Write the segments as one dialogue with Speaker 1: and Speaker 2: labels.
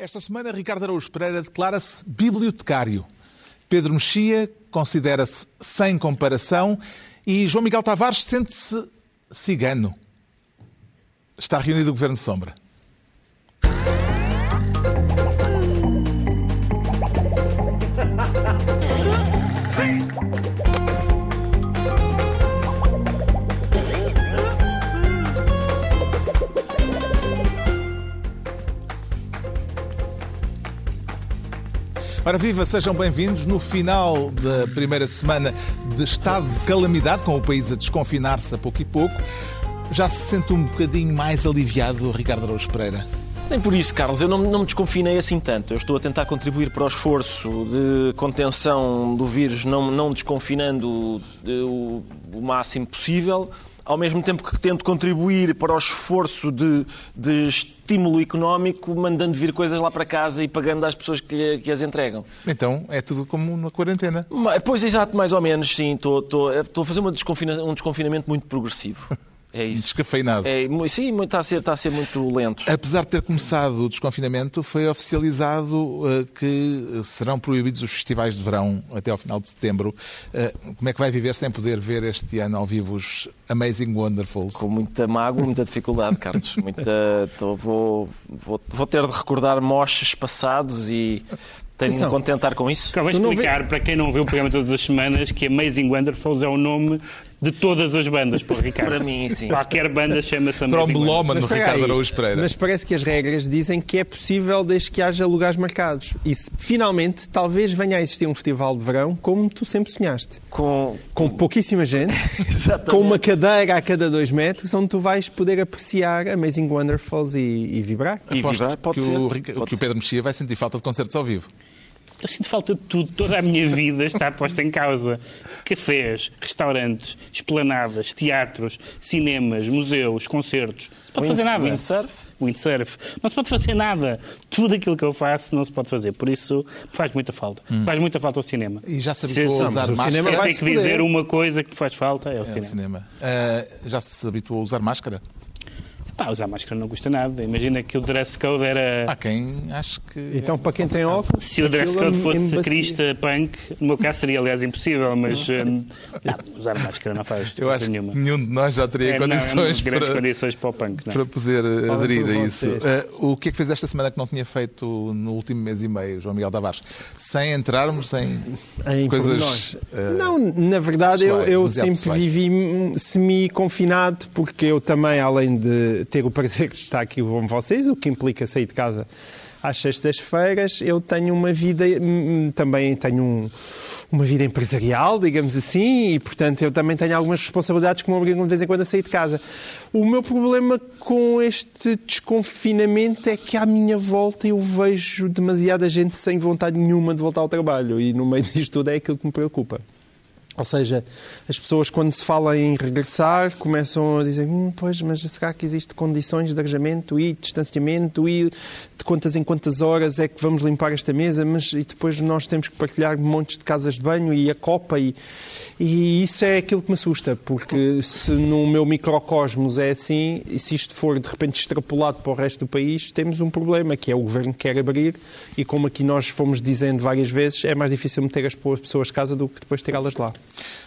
Speaker 1: Esta semana, Ricardo Araújo Pereira declara-se bibliotecário. Pedro Mexia considera-se sem comparação e João Miguel Tavares sente-se cigano. Está reunido o Governo de Sombra. Ora viva, sejam bem-vindos no final da primeira semana de estado de calamidade, com o país a desconfinar-se a pouco e pouco. Já se sente um bocadinho mais aliviado, Ricardo Araújo Pereira?
Speaker 2: Nem por isso, Carlos, eu não, não me desconfinei assim tanto. Eu estou a tentar contribuir para o esforço de contenção do vírus, não, não desconfinando o, o máximo possível, ao mesmo tempo que tento contribuir para o esforço de, de, estímulo económico, mandando vir coisas lá para casa e pagando às pessoas que, lhe, que as entregam.
Speaker 1: Então é tudo como na quarentena.
Speaker 2: Pois, exato, mais ou menos, sim. Estou, estou, estou a fazer uma desconfina, um desconfinamento muito progressivo.
Speaker 1: É isso. Descafeinado.
Speaker 2: É, sim, está a, ser, está a ser muito lento.
Speaker 1: Apesar de ter começado o desconfinamento, foi oficializado uh, que serão proibidos os festivais de verão até ao final de setembro. Uh, como é que vai viver sem poder ver este ano ao vivo os Amazing Wonderfuls?
Speaker 2: Com muita mágoa, muita dificuldade, Carlos. Muita, tô, vou, vou, vou ter de recordar moches passados e tenho de me contentar com isso.
Speaker 3: Acabei de explicar, vê... para quem não vê o programa todas as semanas, que Amazing Wonderfuls é o nome de todas as bandas, para o Ricardo.
Speaker 2: para mim, sim.
Speaker 3: Qualquer banda chama-se Amazing
Speaker 1: Para o melómano Ricardo Araújo Pereira.
Speaker 4: Mas parece que as regras dizem que é possível desde que haja lugares marcados. E se, finalmente, talvez venha a existir um festival de verão como tu sempre sonhaste.
Speaker 2: Com,
Speaker 4: com pouquíssima gente, com uma cadeira a cada dois metros, onde tu vais poder apreciar Amazing Wonderfuls e, e vibrar.
Speaker 1: E vibrar, pode que ser. O, pode que o Pedro Mexia vai sentir falta de concertos ao vivo.
Speaker 3: Eu sinto falta de tudo. Toda a minha vida está posta em causa. Cafés, restaurantes, esplanadas, teatros, cinemas, museus, concertos. Não pode fazer nada.
Speaker 2: Windsurf?
Speaker 3: Windsurf. Não se pode fazer nada. Tudo aquilo que eu faço não se pode fazer. Por isso faz muita falta. Hum. Faz muita falta o cinema.
Speaker 1: E já se habituou a usar máscara?
Speaker 3: Se tenho que dizer uma coisa que faz falta, é o é cinema.
Speaker 1: Cinema. Uh, já se habituou a usar máscara?
Speaker 3: Pá, usar máscara não custa nada. Imagina que o dress code era.
Speaker 1: Há quem acho que.
Speaker 4: Então, para quem tem óculos.
Speaker 3: Se o dress code fosse crista punk, no meu caso seria, aliás, impossível, mas. Hum, não, usar máscara não faz
Speaker 1: Eu acho nenhuma. Que nenhum de nós já teria é, condições,
Speaker 3: não,
Speaker 1: para,
Speaker 3: condições para o punk. Não.
Speaker 1: Para poder eh, aderir a isso. Uh, o que é que fez esta semana que não tinha feito no último mês e meio, João Miguel Tavares? Sem entrarmos em, em coisas.
Speaker 4: Uh, não, na verdade, pessoais, eu, eu sempre pessoais. vivi semi-confinado, porque eu também, além de ter o prazer de está aqui com vocês, o que implica sair de casa às sextas-feiras. Eu tenho uma vida, hum, também tenho um, uma vida empresarial, digamos assim, e portanto eu também tenho algumas responsabilidades que me obrigam de vez em quando a sair de casa. O meu problema com este desconfinamento é que à minha volta eu vejo demasiada gente sem vontade nenhuma de voltar ao trabalho e no meio disto tudo é aquilo que me preocupa. Ou seja, as pessoas, quando se fala em regressar, começam a dizer: hum, Pois, mas será que existe condições de arejamento e distanciamento e de quantas em quantas horas é que vamos limpar esta mesa? Mas e depois nós temos que partilhar montes de casas de banho e a copa. E, e isso é aquilo que me assusta, porque se no meu microcosmos é assim, e se isto for de repente extrapolado para o resto do país, temos um problema, que é o governo que quer abrir e, como aqui nós fomos dizendo várias vezes, é mais difícil meter as pessoas de casa do que depois tirá-las de lá.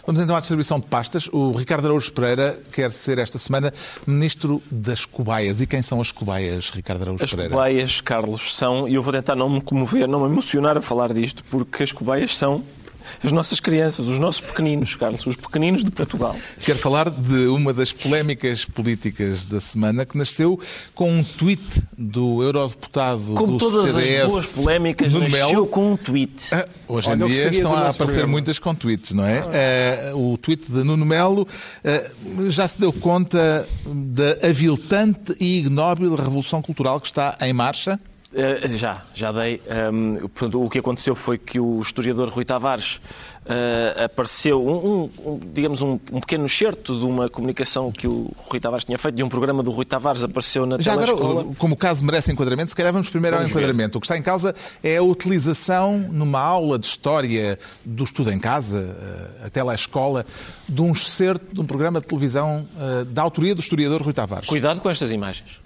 Speaker 1: Vamos então à distribuição de pastas. O Ricardo Araújo Pereira quer ser esta semana ministro das cobaias. E quem são as cobaias, Ricardo Araújo
Speaker 2: as
Speaker 1: Pereira?
Speaker 2: As cobaias, Carlos, são, e eu vou tentar não me comover, não me emocionar a falar disto, porque as cobaias são as nossas crianças, os nossos pequeninos, Carlos, os pequeninos de Portugal.
Speaker 1: Quero falar de uma das polémicas políticas da semana que nasceu com um tweet do eurodeputado
Speaker 2: Como
Speaker 1: do
Speaker 2: todas
Speaker 1: CDS.
Speaker 2: As boas polémicas
Speaker 1: Nuno
Speaker 2: nasceu
Speaker 1: Melo.
Speaker 2: com um tweet.
Speaker 1: Ah, hoje em dia estão a aparecer programa. muitas com tweets, não é? Ah. Uh, o tweet de Nuno Melo uh, já se deu conta da aviltante e ignóbil revolução cultural que está em marcha?
Speaker 2: Uh, já, já dei. Um, portanto, o que aconteceu foi que o historiador Rui Tavares uh, apareceu, um, um, digamos, um, um, pequeno excerto de uma comunicação que o Rui Tavares tinha feito, de um programa do Rui Tavares, apareceu na
Speaker 1: Já agora, como o caso merece enquadramento, se calhar vamos primeiro vamos ao enquadramento. Ver. O que está em causa é a utilização, numa aula de história do estudo em casa, uh, até lá a escola, de um excerto de um programa de televisão da autoria do historiador Rui Tavares.
Speaker 2: Cuidado com estas imagens.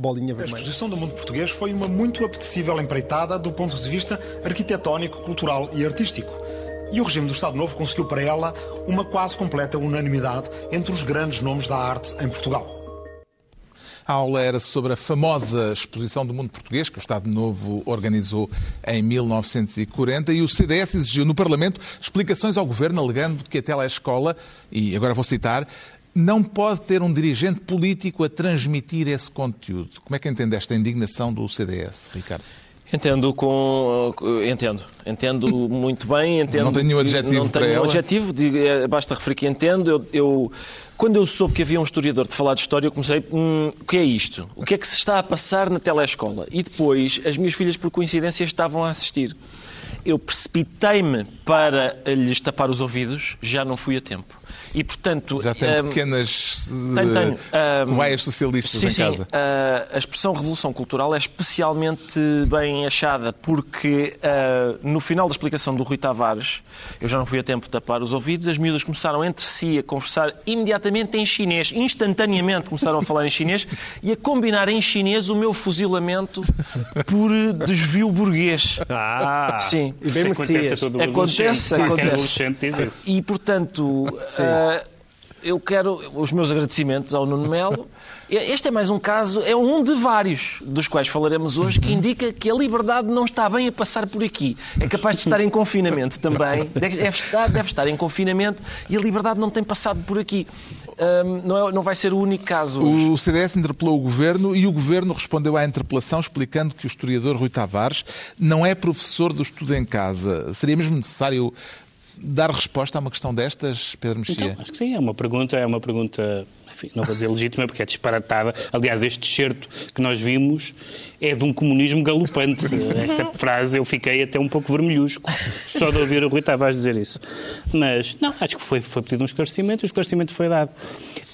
Speaker 4: Bolinha
Speaker 5: vermelha. A exposição do mundo português foi uma muito apetecível empreitada do ponto de vista arquitetónico, cultural e artístico. E o regime do Estado Novo conseguiu para ela uma quase completa unanimidade entre os grandes nomes da arte em Portugal.
Speaker 1: A aula era sobre a famosa exposição do mundo português que o Estado Novo organizou em 1940 e o CDS exigiu no Parlamento explicações ao governo, alegando que a telescola, e agora vou citar, não pode ter um dirigente político a transmitir esse conteúdo. Como é que entende esta indignação do CDS, Ricardo?
Speaker 2: Entendo com entendo entendo muito bem entendo
Speaker 1: não tenho nenhum adjetivo
Speaker 2: não
Speaker 1: tenho
Speaker 2: nenhum adjetivo é, basta referir que entendo eu, eu, quando eu soube que havia um historiador de falar de história eu comecei hum, o que é isto? O que é que se está a passar na telescola? E depois as minhas filhas por coincidência estavam a assistir. Eu precipitei-me para lhes tapar os ouvidos já não fui a tempo e, portanto,
Speaker 1: Já tem um, pequenas tenho, tenho, um, socialistas
Speaker 2: sim,
Speaker 1: em casa.
Speaker 2: Sim, uh, a expressão revolução cultural é especialmente bem achada, porque uh, no final da explicação do Rui Tavares, eu já não fui a tempo de tapar os ouvidos, as miúdas começaram entre si a conversar imediatamente em chinês, instantaneamente começaram a falar em chinês e a combinar em chinês o meu fuzilamento por desvio burguês.
Speaker 3: Ah,
Speaker 2: sim.
Speaker 3: Bem acontece a todo
Speaker 2: acontece, acontece. E, portanto, Uh, eu quero os meus agradecimentos ao Nuno Melo. Este é mais um caso, é um de vários dos quais falaremos hoje, que indica que a liberdade não está bem a passar por aqui. É capaz de estar em confinamento também, deve estar, deve estar em confinamento e a liberdade não tem passado por aqui. Um, não, é, não vai ser o único caso. Hoje.
Speaker 1: O CDS interpelou o governo e o governo respondeu à interpelação explicando que o historiador Rui Tavares não é professor do estudo em casa. Seria mesmo necessário dar resposta a uma questão destas, Pedro Mexia?
Speaker 3: Então, acho que sim, é uma pergunta, é uma pergunta, enfim, não vou dizer legítima porque é disparatada. Aliás, este certo que nós vimos é de um comunismo galopante. Esta frase eu fiquei até um pouco vermelhusco só de ouvir o Rui Tavares dizer isso. Mas, não, acho que foi, foi pedido um esclarecimento e o esclarecimento foi dado.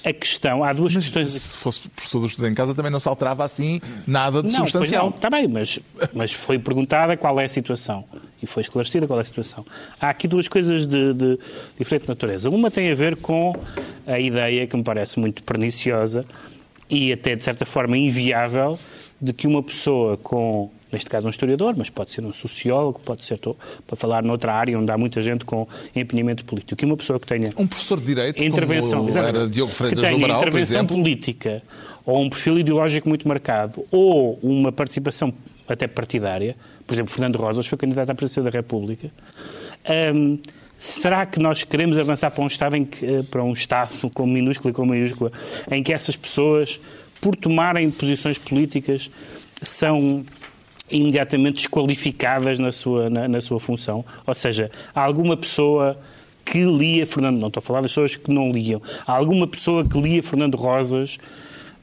Speaker 3: A questão, há duas
Speaker 1: mas,
Speaker 3: questões.
Speaker 1: Se fosse professor dos estudos em casa também não se alterava assim nada de
Speaker 3: não,
Speaker 1: substancial.
Speaker 3: Não, está bem, mas, mas foi perguntada qual é a situação e foi esclarecida qual é a situação. Há aqui duas coisas de, de diferente natureza. Uma tem a ver com a ideia que me parece muito perniciosa e até de certa forma inviável de que uma pessoa com, neste caso um historiador, mas pode ser um sociólogo, pode ser para falar noutra área onde há muita gente com empenhamento político, que uma pessoa que tenha
Speaker 1: um professor de direito, intervenção, era Diogo Freitas
Speaker 3: que tenha
Speaker 1: Amaral,
Speaker 3: intervenção política ou um perfil ideológico muito marcado ou uma participação até partidária, por exemplo, Fernando Rosas foi candidato à presidência da República. Um, Será que nós queremos avançar para um Estado, em que, para um Estado com minúscula e com maiúscula, em que essas pessoas, por tomarem posições políticas, são imediatamente desqualificadas na sua, na, na sua função? Ou seja, há alguma pessoa que lia Fernando, não estou a falar das pessoas que não liam, há alguma pessoa que lia Fernando Rosas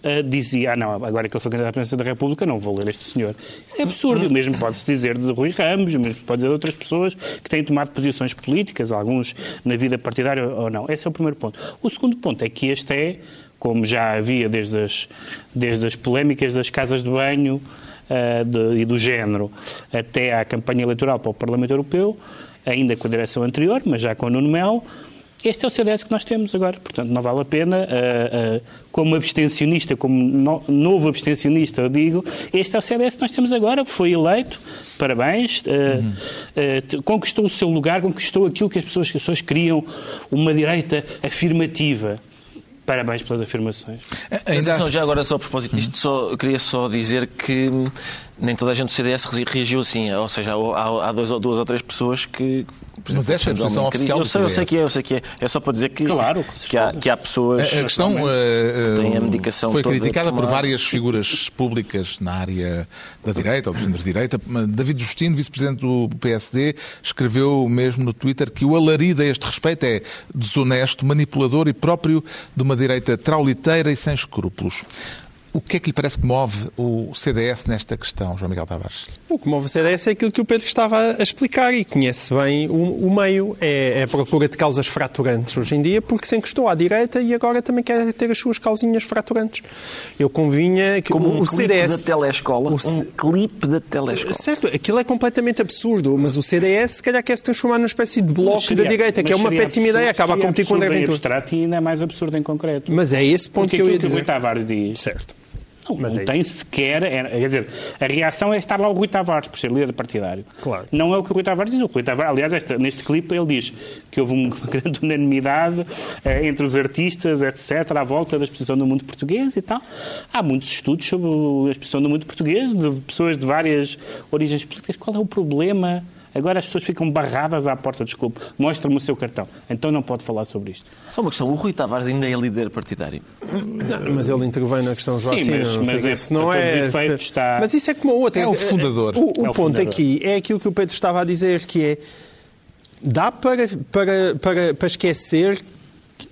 Speaker 3: uh, dizia, ah não, agora que ele foi candidato à presidência da República, não vou ler este senhor. Isso é absurdo. O mesmo pode-se dizer de Rui Ramos, o mesmo pode dizer de outras pessoas que têm tomado posições políticas, alguns na vida partidária ou não. Esse é o primeiro ponto. O segundo ponto é que este é, como já havia desde as, desde as polémicas das casas de banho uh, de, e do género até à campanha eleitoral para o Parlamento Europeu, ainda com a direção anterior, mas já com o Nuno Melo, este é o CDS que nós temos agora. Portanto, não vale a pena, uh, uh, como abstencionista, como no, novo abstencionista, eu digo, este é o CDS que nós temos agora, foi eleito, parabéns, uh, uhum. conquistou o seu lugar, conquistou aquilo que as pessoas, que as pessoas queriam, uma direita afirmativa. Parabéns pelas afirmações.
Speaker 2: Ainda Atenção, já agora só a propósito disto, só, eu queria só dizer que nem toda a gente do CDS reagiu assim. Ou seja, há, há dois, duas ou três pessoas que.
Speaker 1: Exemplo, Mas esta é a posição oficial
Speaker 2: eu sei, eu sei que é, eu sei que é. É só para dizer que,
Speaker 3: claro,
Speaker 2: que, há, que há pessoas.
Speaker 1: A, a questão
Speaker 2: que têm a medicação
Speaker 1: foi criticada por várias figuras públicas na área da direita ou do centro-direita. David Justino, vice-presidente do PSD, escreveu mesmo no Twitter que o alarido a este respeito é desonesto, manipulador e próprio de uma direita trauliteira e sem escrúpulos. O que é que lhe parece que move o CDS nesta questão, João Miguel Tavares?
Speaker 4: O que move o CDS é aquilo que o Pedro estava a explicar e conhece bem o, o meio. É, é, a procura de causas fraturantes hoje em dia, porque se encostou à direita e agora também quer ter as suas causinhas fraturantes. Eu convinha que
Speaker 2: Como
Speaker 4: o,
Speaker 2: um
Speaker 4: o CDS.
Speaker 2: da telescola. O, um clipe da telescola.
Speaker 4: Certo, aquilo é completamente absurdo, mas o CDS se calhar quer se transformar numa espécie de bloco seria, da direita, que é uma péssima
Speaker 3: absurdo,
Speaker 4: ideia, acaba a competir com o André
Speaker 3: Ventura. abstrato e ainda é mais absurdo em concreto.
Speaker 4: Mas é esse ponto
Speaker 3: porque
Speaker 4: que eu ia
Speaker 3: dizer.
Speaker 4: que o
Speaker 3: Tavares diz.
Speaker 4: Certo
Speaker 3: Não, mas não é tem isso. sequer. É, quer dizer, a reação é estar lá o Rui Tavares, por ser líder partidário.
Speaker 4: Claro.
Speaker 3: Não é o que o Rui Tavares diz. O Rui Tavares, aliás, esta, neste clipe ele diz que houve uma grande unanimidade eh, entre os artistas, etc., à volta da exposição do mundo português e tal. Há muitos estudos sobre a exposição do mundo português, de pessoas de várias origens políticas. Qual é o problema? Agora as pessoas ficam barradas à porta, desculpe, mostra-me o seu cartão. Então não pode falar sobre isto.
Speaker 2: Só uma questão, o Rui Tavares ainda é líder partidário?
Speaker 4: Não, mas ele intervém na questão Joacim.
Speaker 3: Sim, mas, mas é, se não é... Está...
Speaker 4: Mas isso é como o outro.
Speaker 1: É o fundador.
Speaker 4: O, o, o é o ponto fundador. aqui é aquilo que o Pedro estava a dizer, que é dá para, para, para, para esquecer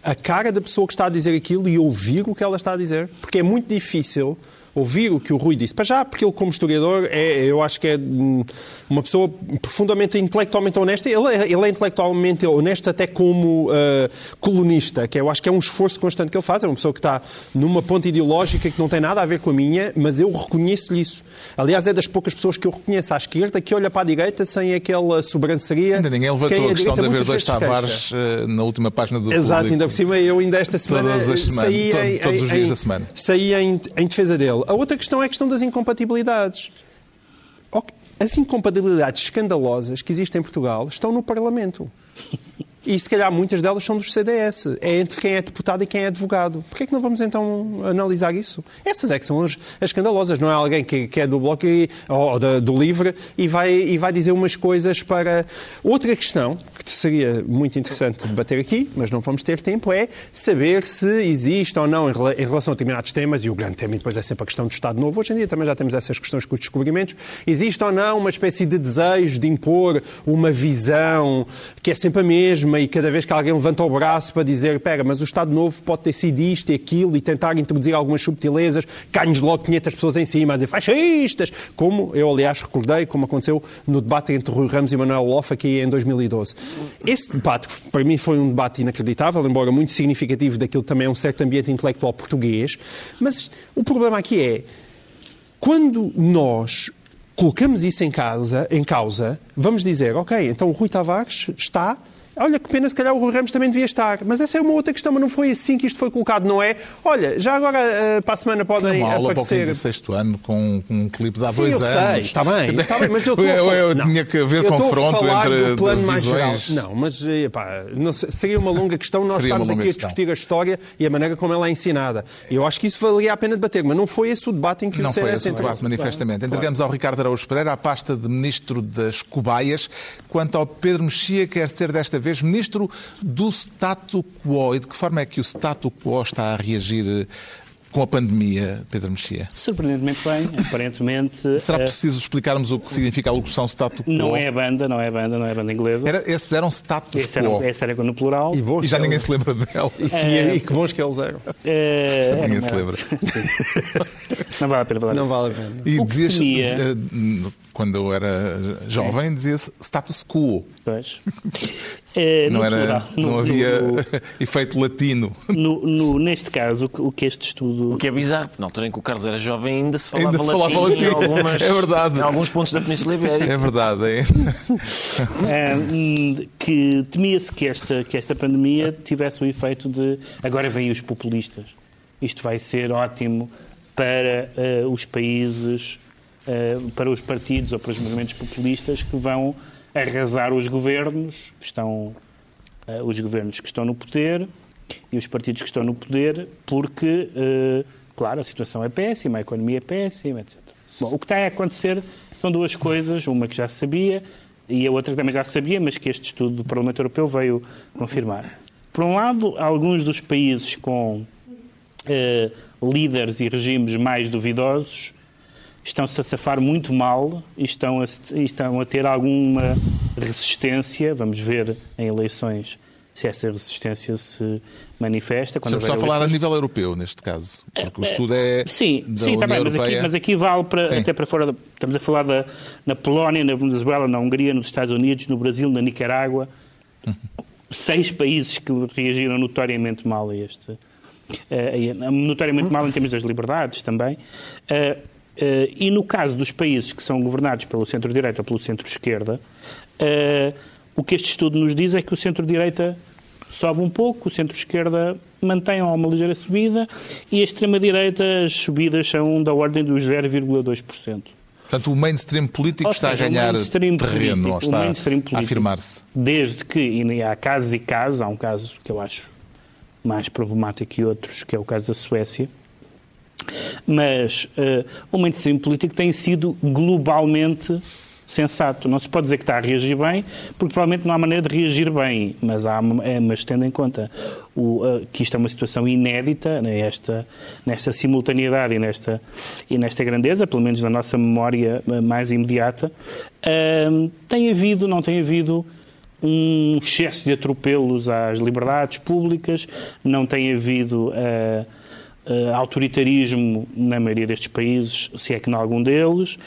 Speaker 4: a cara da pessoa que está a dizer aquilo e ouvir o que ela está a dizer. Porque é muito difícil ouvir o que o Rui disse. Para já, porque ele, como historiador, é, eu acho que é hum, uma pessoa profundamente intelectualmente honesta. Ele é, ele é intelectualmente honesto até como uh, colunista, que eu acho que é um esforço constante que ele faz. É uma pessoa que está numa ponta ideológica que não tem nada a ver com a minha, mas eu reconheço-lhe isso. Aliás, é das poucas pessoas que eu reconheço à esquerda que olha para a direita sem aquela sobranceria.
Speaker 1: Ainda ninguém levantou a, a questão de haver dois Tavares uh, na última página do
Speaker 4: Exato,
Speaker 1: público.
Speaker 4: ainda por cima eu ainda esta semana
Speaker 1: Todas as semanas, saí em, todos os dias em, da semana.
Speaker 4: Saí em, em defesa dele. A outra questão é a questão das incompatibilidades. As incompatibilidades escandalosas que existem em Portugal estão no Parlamento. E se calhar muitas delas são dos CDS. É entre quem é deputado e quem é advogado. Porquê é que não vamos então analisar isso? Essas é que são as, as escandalosas. Não é alguém que, que é do Bloco e, ou da, do Livre e vai, e vai dizer umas coisas para. Outra questão que seria muito interessante debater aqui, mas não vamos ter tempo, é saber se existe ou não em relação a determinados temas, e o grande tema depois é sempre a questão do Estado Novo. Hoje em dia também já temos essas questões com os descobrimentos. Existe ou não uma espécie de desejo de impor uma visão que é sempre a mesma e cada vez que alguém levanta o braço para dizer, pega, mas o Estado Novo pode ter sido isto e aquilo e tentar introduzir algumas subtilezas, cai-nos logo 500 pessoas em cima a dizer fascistas, como eu, aliás, recordei, como aconteceu no debate entre Rui Ramos e Manuel Loff aqui em 2012. Esse debate, para mim, foi um debate inacreditável, embora muito significativo daquilo também é um certo ambiente intelectual português, mas o problema aqui é, quando nós colocamos isso em, casa, em causa, vamos dizer, ok, então o Rui Tavares está Olha, que pena, se calhar o Rui Ramos também devia estar. Mas essa é uma outra questão, mas não foi assim que isto foi colocado, não é? Olha, já agora uh, para a semana podem
Speaker 1: uma aula
Speaker 3: aparecer...
Speaker 1: para o sexto ano com, com um clipe de há
Speaker 3: Sim,
Speaker 1: dois
Speaker 3: eu
Speaker 1: anos.
Speaker 3: Sei, está bem, está bem, mas eu estou
Speaker 1: eu,
Speaker 3: a
Speaker 1: eu, eu tinha que haver
Speaker 3: eu
Speaker 1: confronto entre
Speaker 3: do plano mais geral.
Speaker 1: Não,
Speaker 3: mas epá, não, seria uma longa questão nós estamos aqui a discutir a história e a maneira como ela é ensinada. Eu acho que isso valia a pena debater, mas não foi esse o debate em que
Speaker 1: não
Speaker 3: o
Speaker 1: Não foi esse o debate, manifestamente. Claro. Entregamos ao Ricardo Araújo Pereira a pasta de Ministro das Cobaias. Quanto ao Pedro Mexia, quer ser desta vez Ministro do status quo. E de que forma é que o status quo está a reagir eh, com a pandemia, Pedro Mexia?
Speaker 3: Surpreendentemente bem, aparentemente.
Speaker 1: Será eh, preciso explicarmos o que significa a locução status quo?
Speaker 3: Não é a banda, não é a banda, não é a banda inglesa.
Speaker 1: Era, esses eram status
Speaker 3: esse
Speaker 1: quo.
Speaker 3: Era, esse era no plural.
Speaker 1: E, bons e já ninguém eles... se lembra dela.
Speaker 4: E que, é... e que bons que eles eram.
Speaker 3: É...
Speaker 1: Já ninguém se lembra.
Speaker 3: não vale a pena falar
Speaker 4: Não vale a pena.
Speaker 1: E dizias,
Speaker 3: temia...
Speaker 1: quando eu era jovem, dizia-se status quo.
Speaker 3: Pois. É,
Speaker 1: não, era,
Speaker 3: plural,
Speaker 1: não
Speaker 3: no,
Speaker 1: havia
Speaker 3: no,
Speaker 1: efeito latino.
Speaker 3: No, neste caso, o que este estudo.
Speaker 2: O que é bizarro, na altura em que o Carlos era jovem ainda se falava ainda se
Speaker 1: latim, falava latim. Em algumas,
Speaker 2: é
Speaker 1: verdade.
Speaker 2: em alguns pontos da Península Ibérica.
Speaker 1: É verdade. É.
Speaker 3: é, que temia-se que esta, que esta pandemia tivesse o efeito de. Agora vêm os populistas. Isto vai ser ótimo para uh, os países, uh, para os partidos ou para os movimentos populistas que vão arrasar os governos, que estão, uh, os governos que estão no poder e os partidos que estão no poder, porque, uh, claro, a situação é péssima, a economia é péssima, etc. Bom, o que está a acontecer são duas coisas, uma que já sabia e a outra que também já sabia, mas que este estudo do Parlamento Europeu veio confirmar. Por um lado, alguns dos países com uh, líderes e regimes mais duvidosos estão-se a safar muito mal e estão a, estão a ter alguma resistência. Vamos ver em eleições se essa resistência se manifesta.
Speaker 1: Quando Estamos só a falar a nível europeu, neste caso, porque o estudo é
Speaker 3: Sim,
Speaker 1: da
Speaker 3: sim,
Speaker 1: está
Speaker 3: bem, mas aqui, mas aqui vale para, até para fora, estamos a falar da, na Polónia, na Venezuela, na Hungria, nos Estados Unidos, no Brasil, na Nicarágua. Uhum. Seis países que reagiram notoriamente mal a este... Uh, notoriamente mal em termos das liberdades também. Uh, Uh, e no caso dos países que são governados pelo centro-direita ou pelo centro-esquerda, uh, o que este estudo nos diz é que o centro-direita sobe um pouco, o centro-esquerda mantém uma ligeira subida e a extrema-direita as subidas são da ordem dos 0,2%.
Speaker 1: Portanto, o mainstream político Ou está seja, a ganhar terreno, político, ou está a afirmar-se.
Speaker 3: Desde que, e há casos e casos, há um caso que eu acho mais problemático que outros, que é o caso da Suécia, mas uh, o mainstream político tem sido globalmente sensato. Não se pode dizer que está a reagir bem, porque provavelmente não há maneira de reagir bem, mas, há, é, mas tendo em conta o, uh, que isto é uma situação inédita nesta, nesta simultaneidade e nesta, e nesta grandeza, pelo menos na nossa memória mais imediata, uh, tem havido, não tem havido um excesso de atropelos às liberdades públicas, não tem havido uh, uh, autoritarismo na maioria destes países, se é que em algum deles.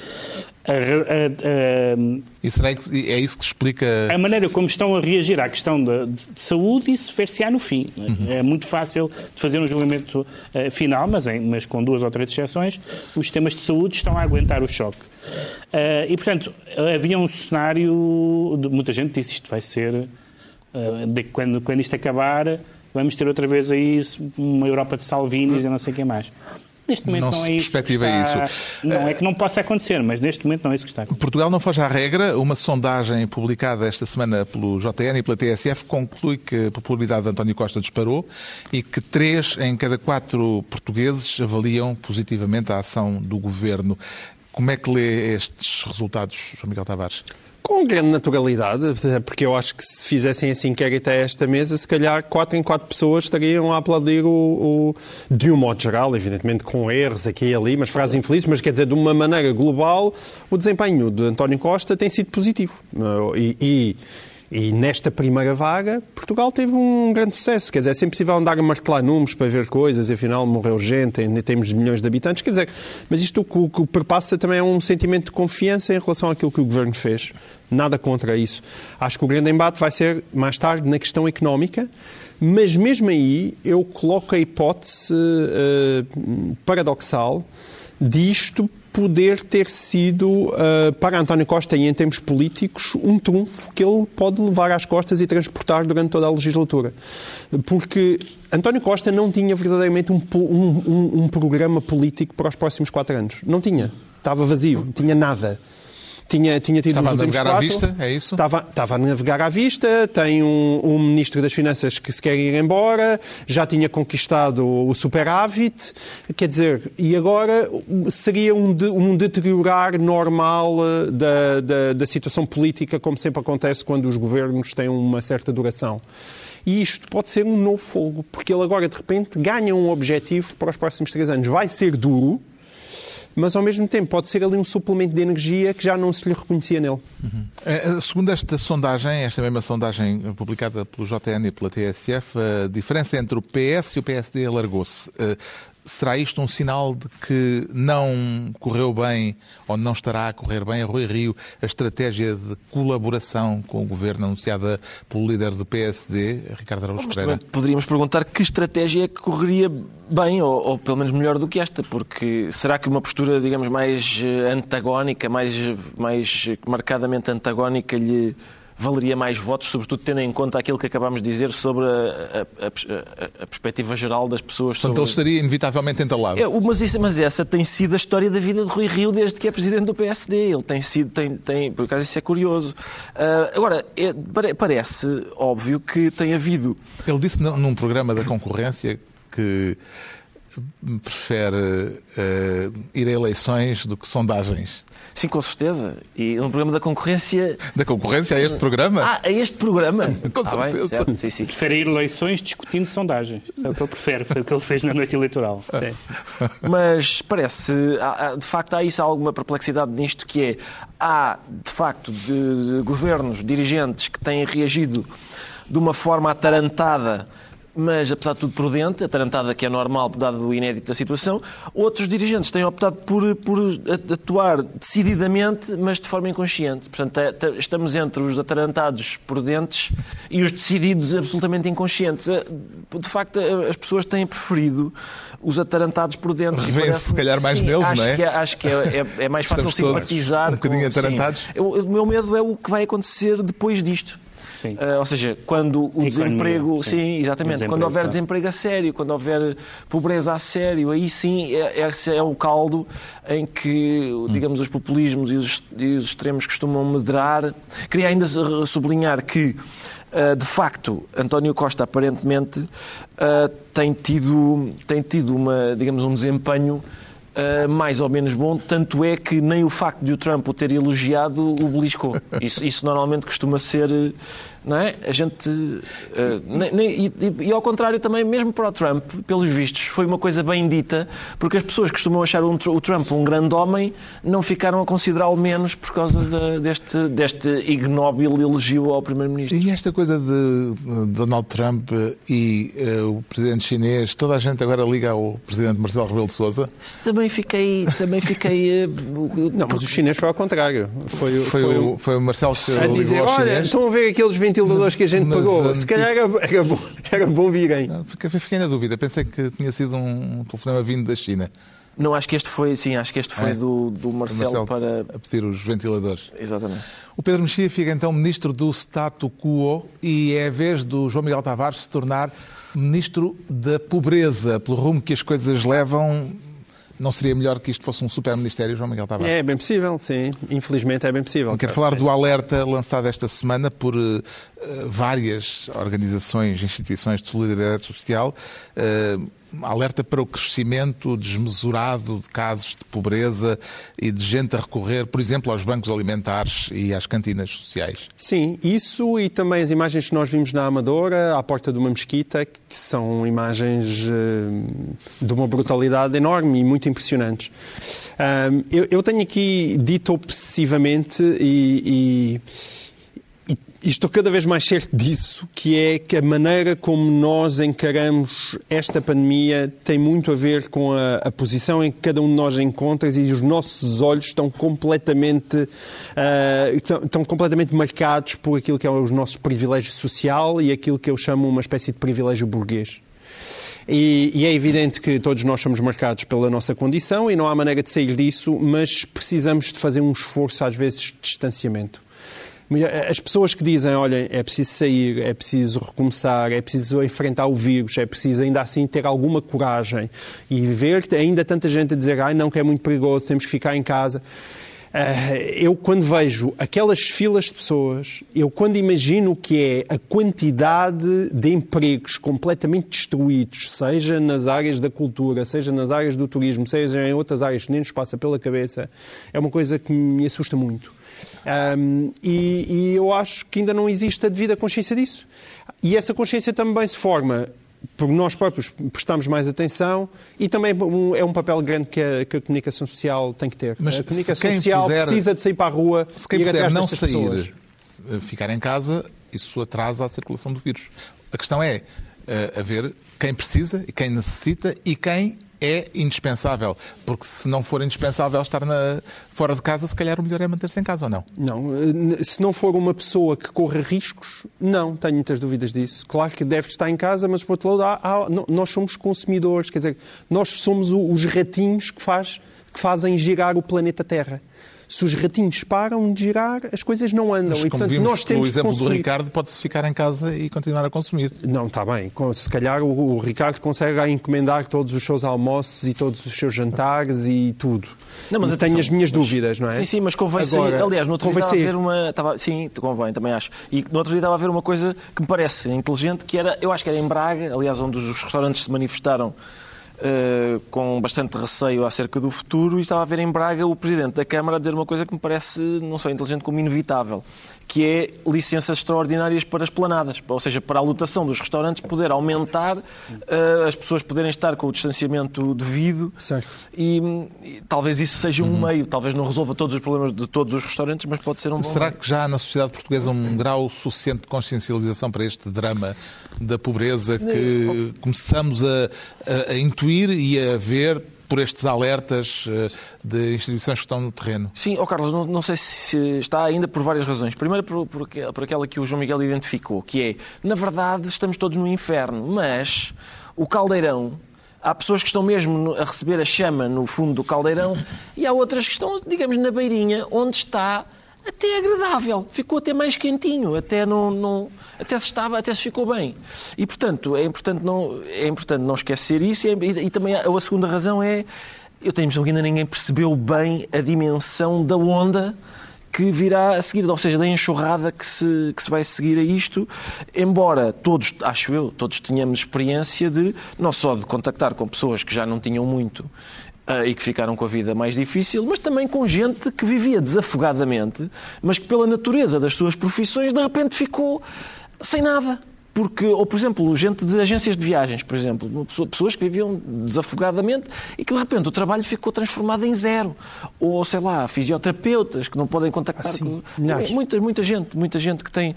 Speaker 1: e será que é isso que explica.
Speaker 3: A maneira como estão a reagir à questão de, de, de saúde, isso ver-se-á no fim. Uhum. É muito fácil de fazer um julgamento uh, final, mas, em, mas com duas ou três exceções, os sistemas de saúde estão a aguentar o choque. Uh, e, portanto, havia um cenário. De, muita gente disse isto vai ser. Uh, de, quando, quando isto acabar, vamos ter outra vez aí uma Europa de Salvinis e não sei quem mais. Neste momento não, não é isso.
Speaker 1: Perspectiva
Speaker 3: está...
Speaker 1: isso.
Speaker 3: Não é que não possa acontecer, mas neste momento não é isso que está.
Speaker 1: Portugal não foge à regra. Uma sondagem publicada esta semana pelo JN e pela TSF conclui que a popularidade de António Costa disparou e que três em cada quatro portugueses avaliam positivamente a ação do governo. Como é que lê estes resultados, João Miguel Tavares?
Speaker 4: Com grande naturalidade, porque eu acho que se fizessem esse inquérito a esta mesa, se calhar quatro em quatro pessoas estariam a aplaudir o, o de um modo geral, evidentemente com erros aqui e ali, mas frases infelizes, mas quer dizer, de uma maneira global, o desempenho de António Costa tem sido positivo. e, e e nesta primeira vaga, Portugal teve um grande sucesso. Quer dizer, é sempre possível andar a martelar números para ver coisas, e afinal morreu gente, ainda temos milhões de habitantes. Quer dizer, mas isto o que perpassa também é um sentimento de confiança em relação àquilo que o governo fez. Nada contra isso. Acho que o grande embate vai ser mais tarde na questão económica. Mas mesmo aí eu coloco a hipótese uh, paradoxal disto poder ter sido, uh, para António Costa e em termos políticos, um trunfo que ele pode levar às costas e transportar durante toda a legislatura. Porque António Costa não tinha verdadeiramente um, um, um programa político para os próximos quatro anos. Não tinha. Estava vazio, não tinha nada tinha, tinha tido
Speaker 1: Estava
Speaker 4: a
Speaker 1: navegar
Speaker 4: quatro,
Speaker 1: à vista, é isso?
Speaker 4: Estava, estava a navegar à vista, tem um, um, Ministro das Finanças que se quer ir embora, já tinha conquistado o superávit, quer dizer, e agora seria um, de, um deteriorar normal eh, da, da, da situação política, como sempre acontece quando os governos têm uma certa duração. E isto pode ser um novo fogo, porque ele agora, de repente, ganha um objetivo para os próximos três anos. Vai ser duro, mas ao mesmo tempo pode ser ali um suplemento de energia que já não se lhe reconhecia nele.
Speaker 1: Uhum. Segundo esta sondagem, esta mesma sondagem publicada pelo JN e pela TSF, a diferença entre o PS e o PSD alargou-se. Eh, Será isto um sinal de que não correu bem ou não estará a correr bem a Rui Rio a estratégia de colaboração com o governo anunciada pelo líder do PSD, Ricardo Araújo Pereira?
Speaker 2: Poderíamos perguntar que estratégia é que correria bem ou, ou, pelo menos melhor do que esta, porque será que uma postura, digamos, mais eh, antagónica, mais, mais marcadamente antagónica lhe valeria mais votos, sobretudo tendo em conta aquilo que acabámos de dizer sobre a, a, a, a perspectiva geral das pessoas.
Speaker 1: Portanto,
Speaker 2: sobre...
Speaker 1: ele estaria inevitavelmente entalado.
Speaker 2: É, mas, isso, mas essa tem sido a história da vida de Rui Rio desde que é presidente do PSD. Ele tem sido, tem, tem, por acaso isso é curioso. Uh, agora, é, parece óbvio que tem havido...
Speaker 1: Ele disse num programa da concorrência que prefere uh, ir a eleições do que sondagens.
Speaker 2: Sim, com certeza. E no programa da concorrência.
Speaker 1: Da concorrência a este programa?
Speaker 2: Ah, a este programa?
Speaker 1: com ah, certeza.
Speaker 3: Bem, sim, sim. Prefere ir a eleições discutindo sondagens. É o que ele prefere, foi o que ele fez na noite eleitoral. Sim.
Speaker 2: Mas parece, de facto, há isso há alguma perplexidade nisto que é. Há, de facto, de governos, dirigentes que têm reagido de uma forma atarantada mas apesar de tudo prudente, atarantada que é normal, dado o inédito da situação. Outros dirigentes têm optado por, por atuar decididamente, mas de forma inconsciente. Portanto, é, estamos entre os atarantados prudentes e os decididos absolutamente inconscientes. Eh, de facto, eh, as pessoas têm preferido os atarantados prudentes.
Speaker 1: Revêem-se, se calhar, mais
Speaker 2: sim,
Speaker 1: neles,
Speaker 2: acho
Speaker 1: não é?
Speaker 2: Que, é, acho que é, é, é mais fácil simpatizar.
Speaker 1: Um bocadinho
Speaker 2: com,
Speaker 1: atarantados.
Speaker 2: Sim. O meu medo é o que vai acontecer depois disto. Uh, ou seja, quando o desemprego. Sim, sim exatamente. Desemprego, quando houver claro. desemprego a sério, quando houver pobreza a sério, aí sim é, é, é o caldo em que, digamos, os populismos e os, e os extremos costumam medrar. Queria ainda sublinhar que Uh, de facto, António Costa aparentemente uh, tem tido, tem tido uma, digamos, um desempenho mais ou menos bom, tanto é que nem o facto de o Trump o ter elogiado o beliscou. Isso, isso normalmente costuma ser não é? A gente. Uh, nem, nem, e, e, ao contrário também, mesmo para o Trump, pelos vistos, foi uma coisa bem dita, porque as pessoas que costumam achar um, o Trump um grande homem não ficaram a considerá-lo menos por causa de, deste, deste ignóbil elogio ao Primeiro-Ministro.
Speaker 1: E esta coisa de Donald Trump e uh, o presidente chinês, toda a gente agora liga ao presidente Marcelo Rebelo de Souza?
Speaker 2: Também fiquei. Também fiquei
Speaker 4: uh, não, mas o chinês foi ao contrário. Foi,
Speaker 1: foi, foi, o, foi o Marcelo que
Speaker 4: a dizer, olha, chinês. estão a ver aqueles 20 ventiladores que a gente pagou. Se calhar era, era, bom, era bom virem.
Speaker 1: Fiquei, fiquei na dúvida. Pensei que tinha sido um telefonema vindo da China.
Speaker 2: Não, acho que este foi, sim, acho que este foi é. do, do Marcelo, Marcelo, para.
Speaker 1: A pedir os ventiladores.
Speaker 2: Exatamente.
Speaker 1: O Pedro Mexia fica então ministro do Status Quo e é a vez do João Miguel Tavares se tornar ministro da pobreza. Pelo rumo que as coisas levam, não seria melhor que isto fosse um super-ministério, João Miguel Tavares?
Speaker 4: É bem possível, sim. Infelizmente é bem possível.
Speaker 1: Quero falar sim. do alerta lançado esta semana por uh, várias organizações, instituições de solidariedade social. Uh, alerta para o crescimento desmesurado de casos de pobreza e de gente a recorrer, por exemplo, aos bancos alimentares e às cantinas sociais.
Speaker 4: Sim, isso e também as imagens que nós vimos na Amadora, à porta de uma mesquita, que são imagens uh, de uma brutalidade enorme e muito impressionantes. Eu, tenho aqui dito obsessivamente e, e estou cada vez mais certo disso, que é que a maneira como nós encaramos esta pandemia tem muito a ver com a, a posição em que cada um de nós encontra e os nossos olhos estão completamente, uh, estão, estão, completamente marcados por aquilo que é o nosso privilégio social e aquilo que eu chamo uma espécie de privilégio burguês. E, e, é evidente que todos nós somos marcados pela nossa condição e não há maneira de sair disso, mas precisamos de fazer um esforço, às vezes, de distanciamento. As pessoas que dizem, olha, é preciso sair, é preciso recomeçar, é preciso enfrentar o vírus, é preciso ainda assim ter alguma coragem e ver ainda tanta gente a dizer, ai não, que é muito perigoso, temos que ficar em casa. Eh, eu, quando vejo aquelas filas de pessoas, eu, quando imagino o que é a quantidade de empregos completamente destruídos, seja nas áreas da cultura, seja nas áreas do turismo, seja em outras áreas que nem nos passa pela cabeça, é uma coisa que me assusta muito. Um, e, e eu acho que ainda não existe a devida consciência disso. E essa consciência também se forma por nós próprios prestarmos mais atenção e também é um papel grande que a, que a comunicação social tem que ter. Mas a comunicação social puder, precisa de sair para a rua
Speaker 1: se quem e ir puder não sair, pessoas. Eh, ficar em casa, isso atrasa a circulação do vírus. A questão é uh, haver quem precisa e quem necessita e quem é indispensável. Porque se não for indispensável estar na, fora de casa, se calhar o melhor é manter-se em casa ou não?
Speaker 4: Não. Eh, se não for uma pessoa que corra riscos, não. Tenho muitas dúvidas disso. Claro que deve estar em casa, mas por outro lado, há, há, nós somos consumidores. Quer dizer, nós somos os ratinhos que, faz, que fazem girar o planeta Terra se os ratinhos param de girar, as coisas não andam.
Speaker 1: Mas,
Speaker 4: e,
Speaker 1: portanto, vimos nós temos o exemplo do Ricardo, pode-se ficar em casa e continuar a consumir.
Speaker 4: Não, está bem. Se calhar o, o Ricardo consegue encomendar todos os seus almoços e todos os seus jantares e tudo. Não, mas tenho as minhas mas, dúvidas, não é?
Speaker 2: Sim, sim, mas convém Agora, sair. Aliás, no outro dia estava a ver uma. Estava, sim, convém, também acho. E no outro dia estava a ver uma coisa que me parece inteligente, que era, eu acho que era em Braga, aliás, onde os restaurantes se manifestaram uh, com bastante receio acerca do futuro e estava a ver em Braga o Presidente da Câmara a dizer uma coisa que me parece não só inteligente como inevitável, que é licenças extraordinárias para as planadas, ou seja, para a lotação dos restaurantes poder aumentar, uh, as pessoas poderem estar com o distanciamento devido e, e, talvez isso seja um uhum. meio, talvez não resolva todos os problemas de todos os restaurantes, mas pode ser um bom
Speaker 1: Será
Speaker 2: meio.
Speaker 1: que já há na sociedade portuguesa um grau suficiente de consciencialização para este drama da pobreza que começamos a, a, a intuir intuir e a ver por estes alertas eh, de instituições que estão no terreno?
Speaker 2: Sim, oh Carlos, não, não sei se está ainda por várias razões. Primeiro, por, por, por, aquela que o João Miguel identificou, que é, na verdade, estamos todos no inferno, mas o caldeirão. Há pessoas que estão mesmo a receber a chama no fundo do caldeirão e há outras que estão, digamos, na beirinha, onde está até agradável, ficou até mais quentinho, até não, não, até se estava, até se ficou bem. E portanto é importante não é importante não esquecer isso. E, e, e também a, a segunda razão é eu tenho a impressão que ainda ninguém percebeu bem a dimensão da onda que virá a seguir, ou seja, da enxurrada que se, que se vai seguir a isto, embora todos, acho eu, todos tenhamos experiência de, não só de contactar com pessoas que já não tinham muito uh, e que ficaram com a vida mais difícil, mas também com gente que vivia desafogadamente, mas que pela natureza das suas profissões de repente ficou sem nada. Porque, ou por exemplo, gente de agências de viagens, por exemplo, pessoas que viviam desafogadamente e que de repente o trabalho ficou transformado em zero. Ou, sei lá, fisioterapeutas que não podem contactar
Speaker 4: assim,
Speaker 2: com. Muita, muita gente, muita gente que tem.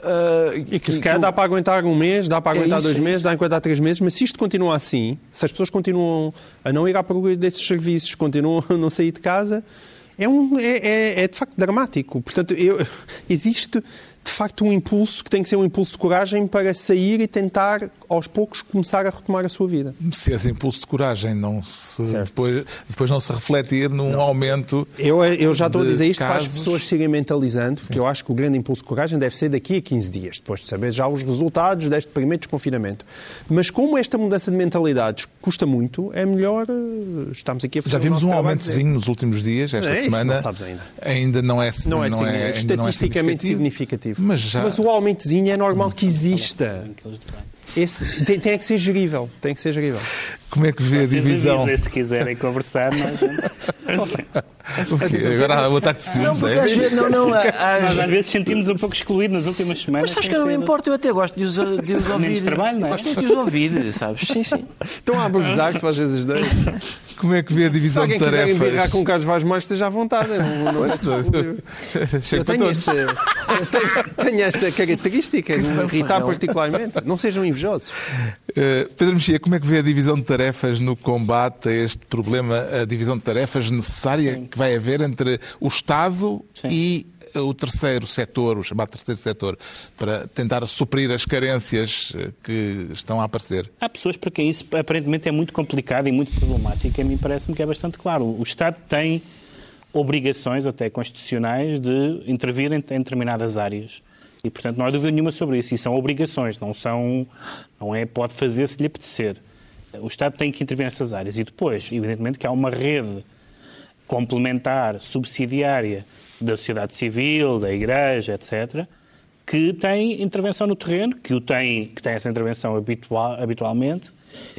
Speaker 2: Uh,
Speaker 4: e que, se calhar dá para aguentar um mês, dá para é aguentar é isso, dois é meses, dá para aguentar três meses, mas se isto continua assim, se as pessoas continuam a não ir à procura desses serviços, continuam a não sair de casa, é, um, é, é, é de facto dramático. Portanto, eu, existe de facto um impulso que tem que ser um impulso de coragem para sair e tentar aos poucos começar a retomar a sua vida.
Speaker 1: Se esse impulso de coragem não se depois, depois não se refletir num não. aumento.
Speaker 4: Eu, eu já estou a dizer isto casos... para as pessoas se irem mentalizando, porque eu acho que o grande impulso de coragem deve ser daqui a 15 dias, depois de saber já os resultados deste primeiro desconfinamento. Mas como esta mudança de mentalidades custa muito, é melhor eh, estamos aqui a fazer
Speaker 1: Já vimos um aumentozinho nos últimos dias, esta
Speaker 4: é
Speaker 1: semana.
Speaker 4: Não ainda.
Speaker 1: Ainda não é,
Speaker 4: não é,
Speaker 1: não
Speaker 4: é, é estatisticamente significativo. significativo.
Speaker 1: Mas, já...
Speaker 4: Mas o aumentozinho é normal que exista. Esse, tem, tem que ser gerível. Tem que ser gerível.
Speaker 1: Como é que vê a divisão?
Speaker 3: Avisem, se quiserem conversar, mas...
Speaker 1: Agora há o ataque de ciúmes,
Speaker 2: não, é? Não, não,
Speaker 3: às, às vezes sentimos um pouco excluídos nas últimas semanas.
Speaker 2: Mas sabes que não me importa, eu até gosto de os, de os ouvir.
Speaker 3: Menos trabalho, não é?
Speaker 2: Gosto de os ouvir, sabes? Sim, sim.
Speaker 4: Estão a abordar-se às vezes dois.
Speaker 1: Como é que vê a divisão de tarefas?
Speaker 4: Se alguém quiser embirrar com Carlos Vaz Marques, esteja à vontade. Não, não eu tenho, este, tenho, tenho, esta característica de me irritar particularmente. Não sejam invejosos.
Speaker 1: Uh, Pedro Mexia, como é que vê a divisão de tarefas no combate a este problema, a divisão de tarefas necessária Sim. que vai haver entre o Estado Sim. e o terceiro setor, o chamado terceiro setor, para tentar suprir as carências eh, que estão a aparecer?
Speaker 3: Há pessoas para quem isso aparentemente é muito complicado e muito problemático. A mim parece-me que é bastante claro. O Estado tem obrigações, até constitucionais, de intervir em, em determinadas áreas. E, portanto, não há dúvida nenhuma sobre isso. E são obrigações, não são. Não é pode fazer se lhe apetecer. O Estado tem que intervir nessas áreas. E depois, evidentemente, que há uma rede complementar, subsidiária, da sociedade civil, da igreja, etc., que tem intervenção no terreno, que, o tem, que tem essa intervenção habitual, habitualmente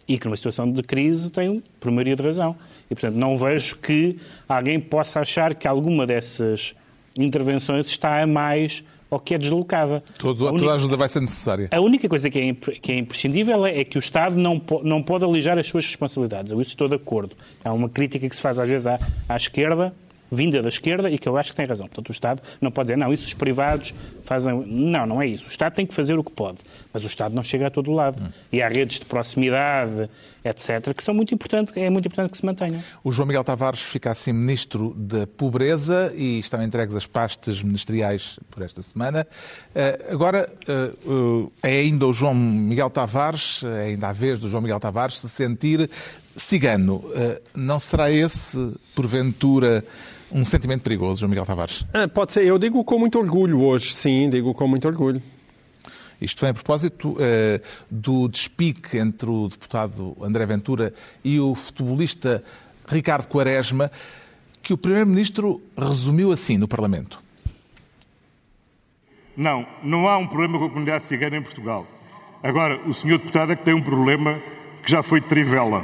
Speaker 3: e que numa situação de crise tem por maioria de razão. E, portanto, não vejo que alguém possa achar que alguma dessas intervenções está a mais ou que é deslocada.
Speaker 1: Todo, única, toda a ajuda vai ser necessária.
Speaker 3: A única coisa que é, que é imprescindível é, é, que o Estado não, não pode alijar as suas responsabilidades. Eu isso estou de acordo. É uma crítica que se faz às vezes à, à esquerda, vinda da esquerda e que eu acho que tem razão. Portanto, o Estado não pode dizer, não, isso os privados fazem. Não, não é isso. O Estado tem que fazer o que pode, mas o Estado não chega a todo lado. Hum. E há redes de proximidade, etc., que são muito importantes, é muito importante que se mantenham.
Speaker 1: O João Miguel Tavares fica assim Ministro da Pobreza e estão entregues as pastas ministeriais por esta semana. Eh, agora, eh, eh, é ainda o João Miguel Tavares, é ainda a vez do João Miguel Tavares se sentir cigano. Não será esse, porventura, um sentimento perigoso, João Miguel Tavares?
Speaker 4: Ah, pode ser. Eu digo com muito orgulho hoje, sim, digo com muito orgulho.
Speaker 1: Isto vem a propósito uh, do despique entre o deputado André Ventura e o futebolista Ricardo Quaresma, que o Primeiro-Ministro resumiu assim no Parlamento.
Speaker 6: Não, não há um problema com a comunidade cigana em Portugal. Agora, o senhor deputado é que tem um problema que já foi de trivela.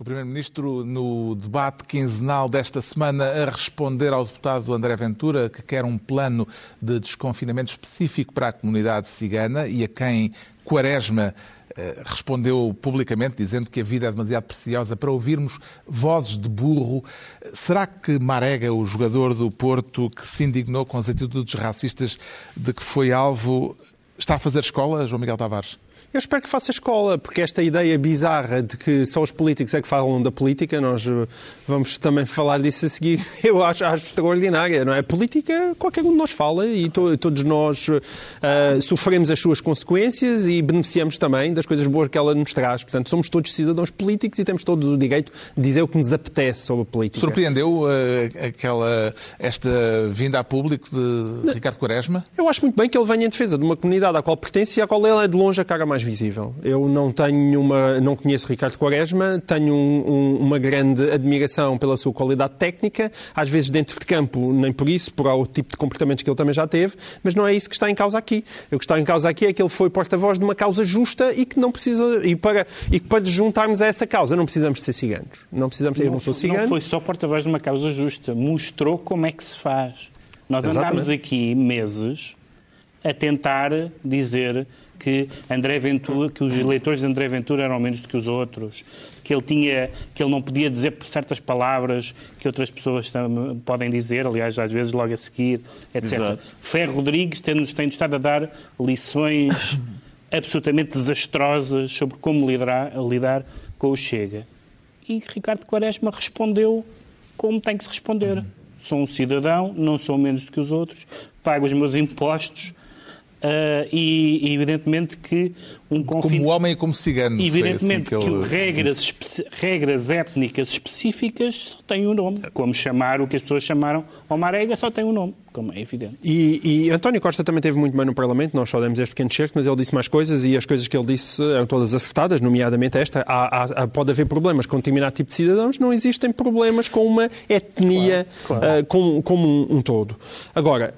Speaker 1: O Primeiro-Ministro, no debate quinzenal desta semana, a responder ao deputado André Ventura, que quer um plano de desconfinamento específico para a comunidade cigana e a quem Quaresma eh, respondeu publicamente, dizendo que a vida é demasiado preciosa para ouvirmos vozes de burro. Será que Marega, o jogador do Porto, que se indignou com as atitudes racistas de que foi alvo, está a fazer escola, João Miguel Tavares?
Speaker 4: Eu espero que faça escola, porque esta ideia bizarra de que só os políticos é que falam da política, nós eh, vamos também falar disso a seguir, eu acho, acho extraordinária, não é? Política, qualquer um de nós fala e to, todos nós uh, sofremos as suas consequências e beneficiamos também das coisas boas que ela nos traz. Portanto, somos todos cidadãos políticos e temos todos o direito de dizer o que nos apetece sobre a política.
Speaker 1: Surpreendeu uh, aquela, esta vinda a público de. Ricardo Quaresma?
Speaker 4: Eu acho muito bem que ele venha em defesa de uma comunidade à qual pertence e à qual ele é de longe a cara mais visível. Eu não tenho uma, não conheço Ricardo Quaresma, tenho um, um, uma grande admiração pela sua qualidade técnica, às vezes dentro de campo, nem por isso, por o tipo de comportamentos que ele também já teve, mas não é isso que está em causa aqui. O que está em causa aqui é que ele foi porta-voz de uma causa justa e que não precisa, e para, e que para juntarmos a essa causa não precisamos ser ciganos. Não precisamos,
Speaker 3: não,
Speaker 4: eu não sou cigano.
Speaker 3: Não foi só porta-voz de uma causa justa, mostrou como é que se faz. Nós Exatamente. andámos aqui meses a tentar dizer que André Ventura, que os eleitores de André Ventura eram menos do que os outros, que ele tinha, que ele não podia dizer certas palavras que outras pessoas podem dizer, aliás, às vezes logo a seguir, etc. Exato. Ferro Rodrigues tem-nos tem estado a dar lições absolutamente desastrosas sobre como lidar, lidar com o Chega. E Ricardo Quaresma respondeu como tem que se responder. Sou um cidadão, não sou menos do que os outros, pago os meus impostos, Uh, e, e, evidentemente que
Speaker 1: um conflito... Como homem e como cigano.
Speaker 3: Evidentemente assim que, que regras, regras étnicas específicas só têm um nome. Como chamar o que as pessoas chamaram Omarega só tem um nome, como é evidente.
Speaker 4: E, e António Costa também teve muito bem no Parlamento, nós só demos este pequeno certo, mas ele disse mais coisas e as coisas que ele disse eram todas acertadas, nomeadamente esta. Há, há, pode haver problemas com determinado tipo de cidadãos, não existem problemas com uma etnia claro, claro. Uh, como, como um, um todo. Agora,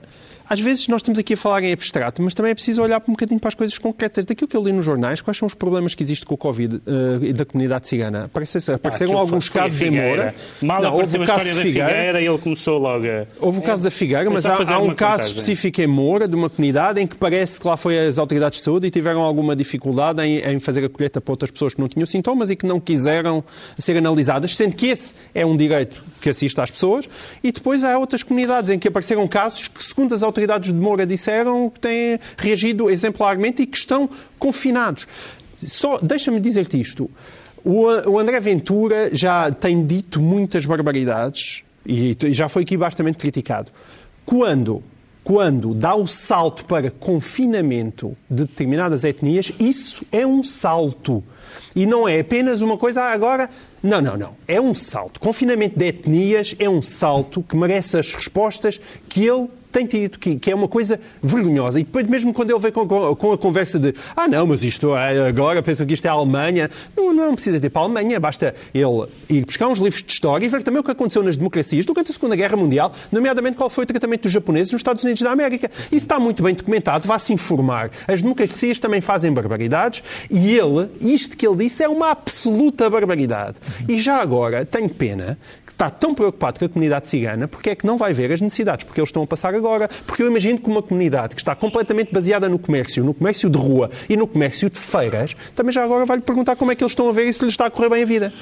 Speaker 4: às vezes nós estamos aqui a falar em abstrato, mas também é preciso olhar um bocadinho para as coisas concretas. Daquilo que eu li nos jornais, quais são os problemas que existem com o Covid uh, da comunidade cigana? Apareceram, apareceram ah, alguns casos em Moura.
Speaker 3: Mal não, houve o caso de Figueira, Figueira e ele começou logo a...
Speaker 4: Houve o caso é. da Figueira, mas há, há um caso contagem. específico em Moura, de uma comunidade, em que parece que lá foi as autoridades de saúde e tiveram alguma dificuldade em, em fazer a colheita para outras pessoas que não tinham sintomas e que não quiseram ser analisadas, sendo que esse é um direito que assiste às pessoas. E depois há outras comunidades em que apareceram casos que, segundo as autoridades de Moura disseram, disseram que têm reagido exemplarmente e que estão confinados. Só deixa-me dizer-te isto. O André Ventura já tem dito muitas barbaridades e já foi aqui bastante criticado. Quando quando dá o salto para confinamento de determinadas etnias, isso é um salto. E não é apenas uma coisa, ah, agora. Não, não, não. É um salto. Confinamento de etnias é um salto que merece as respostas que ele tem tido, que, que é uma coisa vergonhosa. E depois, mesmo quando ele vem com, com, a conversa de ah, não, mas isto é, agora pensam que isto é a Alemanha, não, não precisa ir para a Alemanha, basta ele ir buscar uns livros de história e ver também o que aconteceu nas democracias durante a Segunda Guerra Mundial, nomeadamente qual foi o tratamento dos japoneses nos Estados Unidos da América. Isso está muito bem documentado, vá-se informar. As democracias também fazem barbaridades e ele, isto que ele disse, é uma absoluta barbaridade. E já agora, tenho pena está tão preocupado com a comunidade cigana, porque é que não vai ver as necessidades? Porque eles estão a passar agora. Porque eu imagino que uma comunidade que está completamente baseada no comércio, no comércio de rua e no comércio de feiras, também já agora vai-lhe perguntar como é que eles estão a ver e se lhes está a correr bem a vida.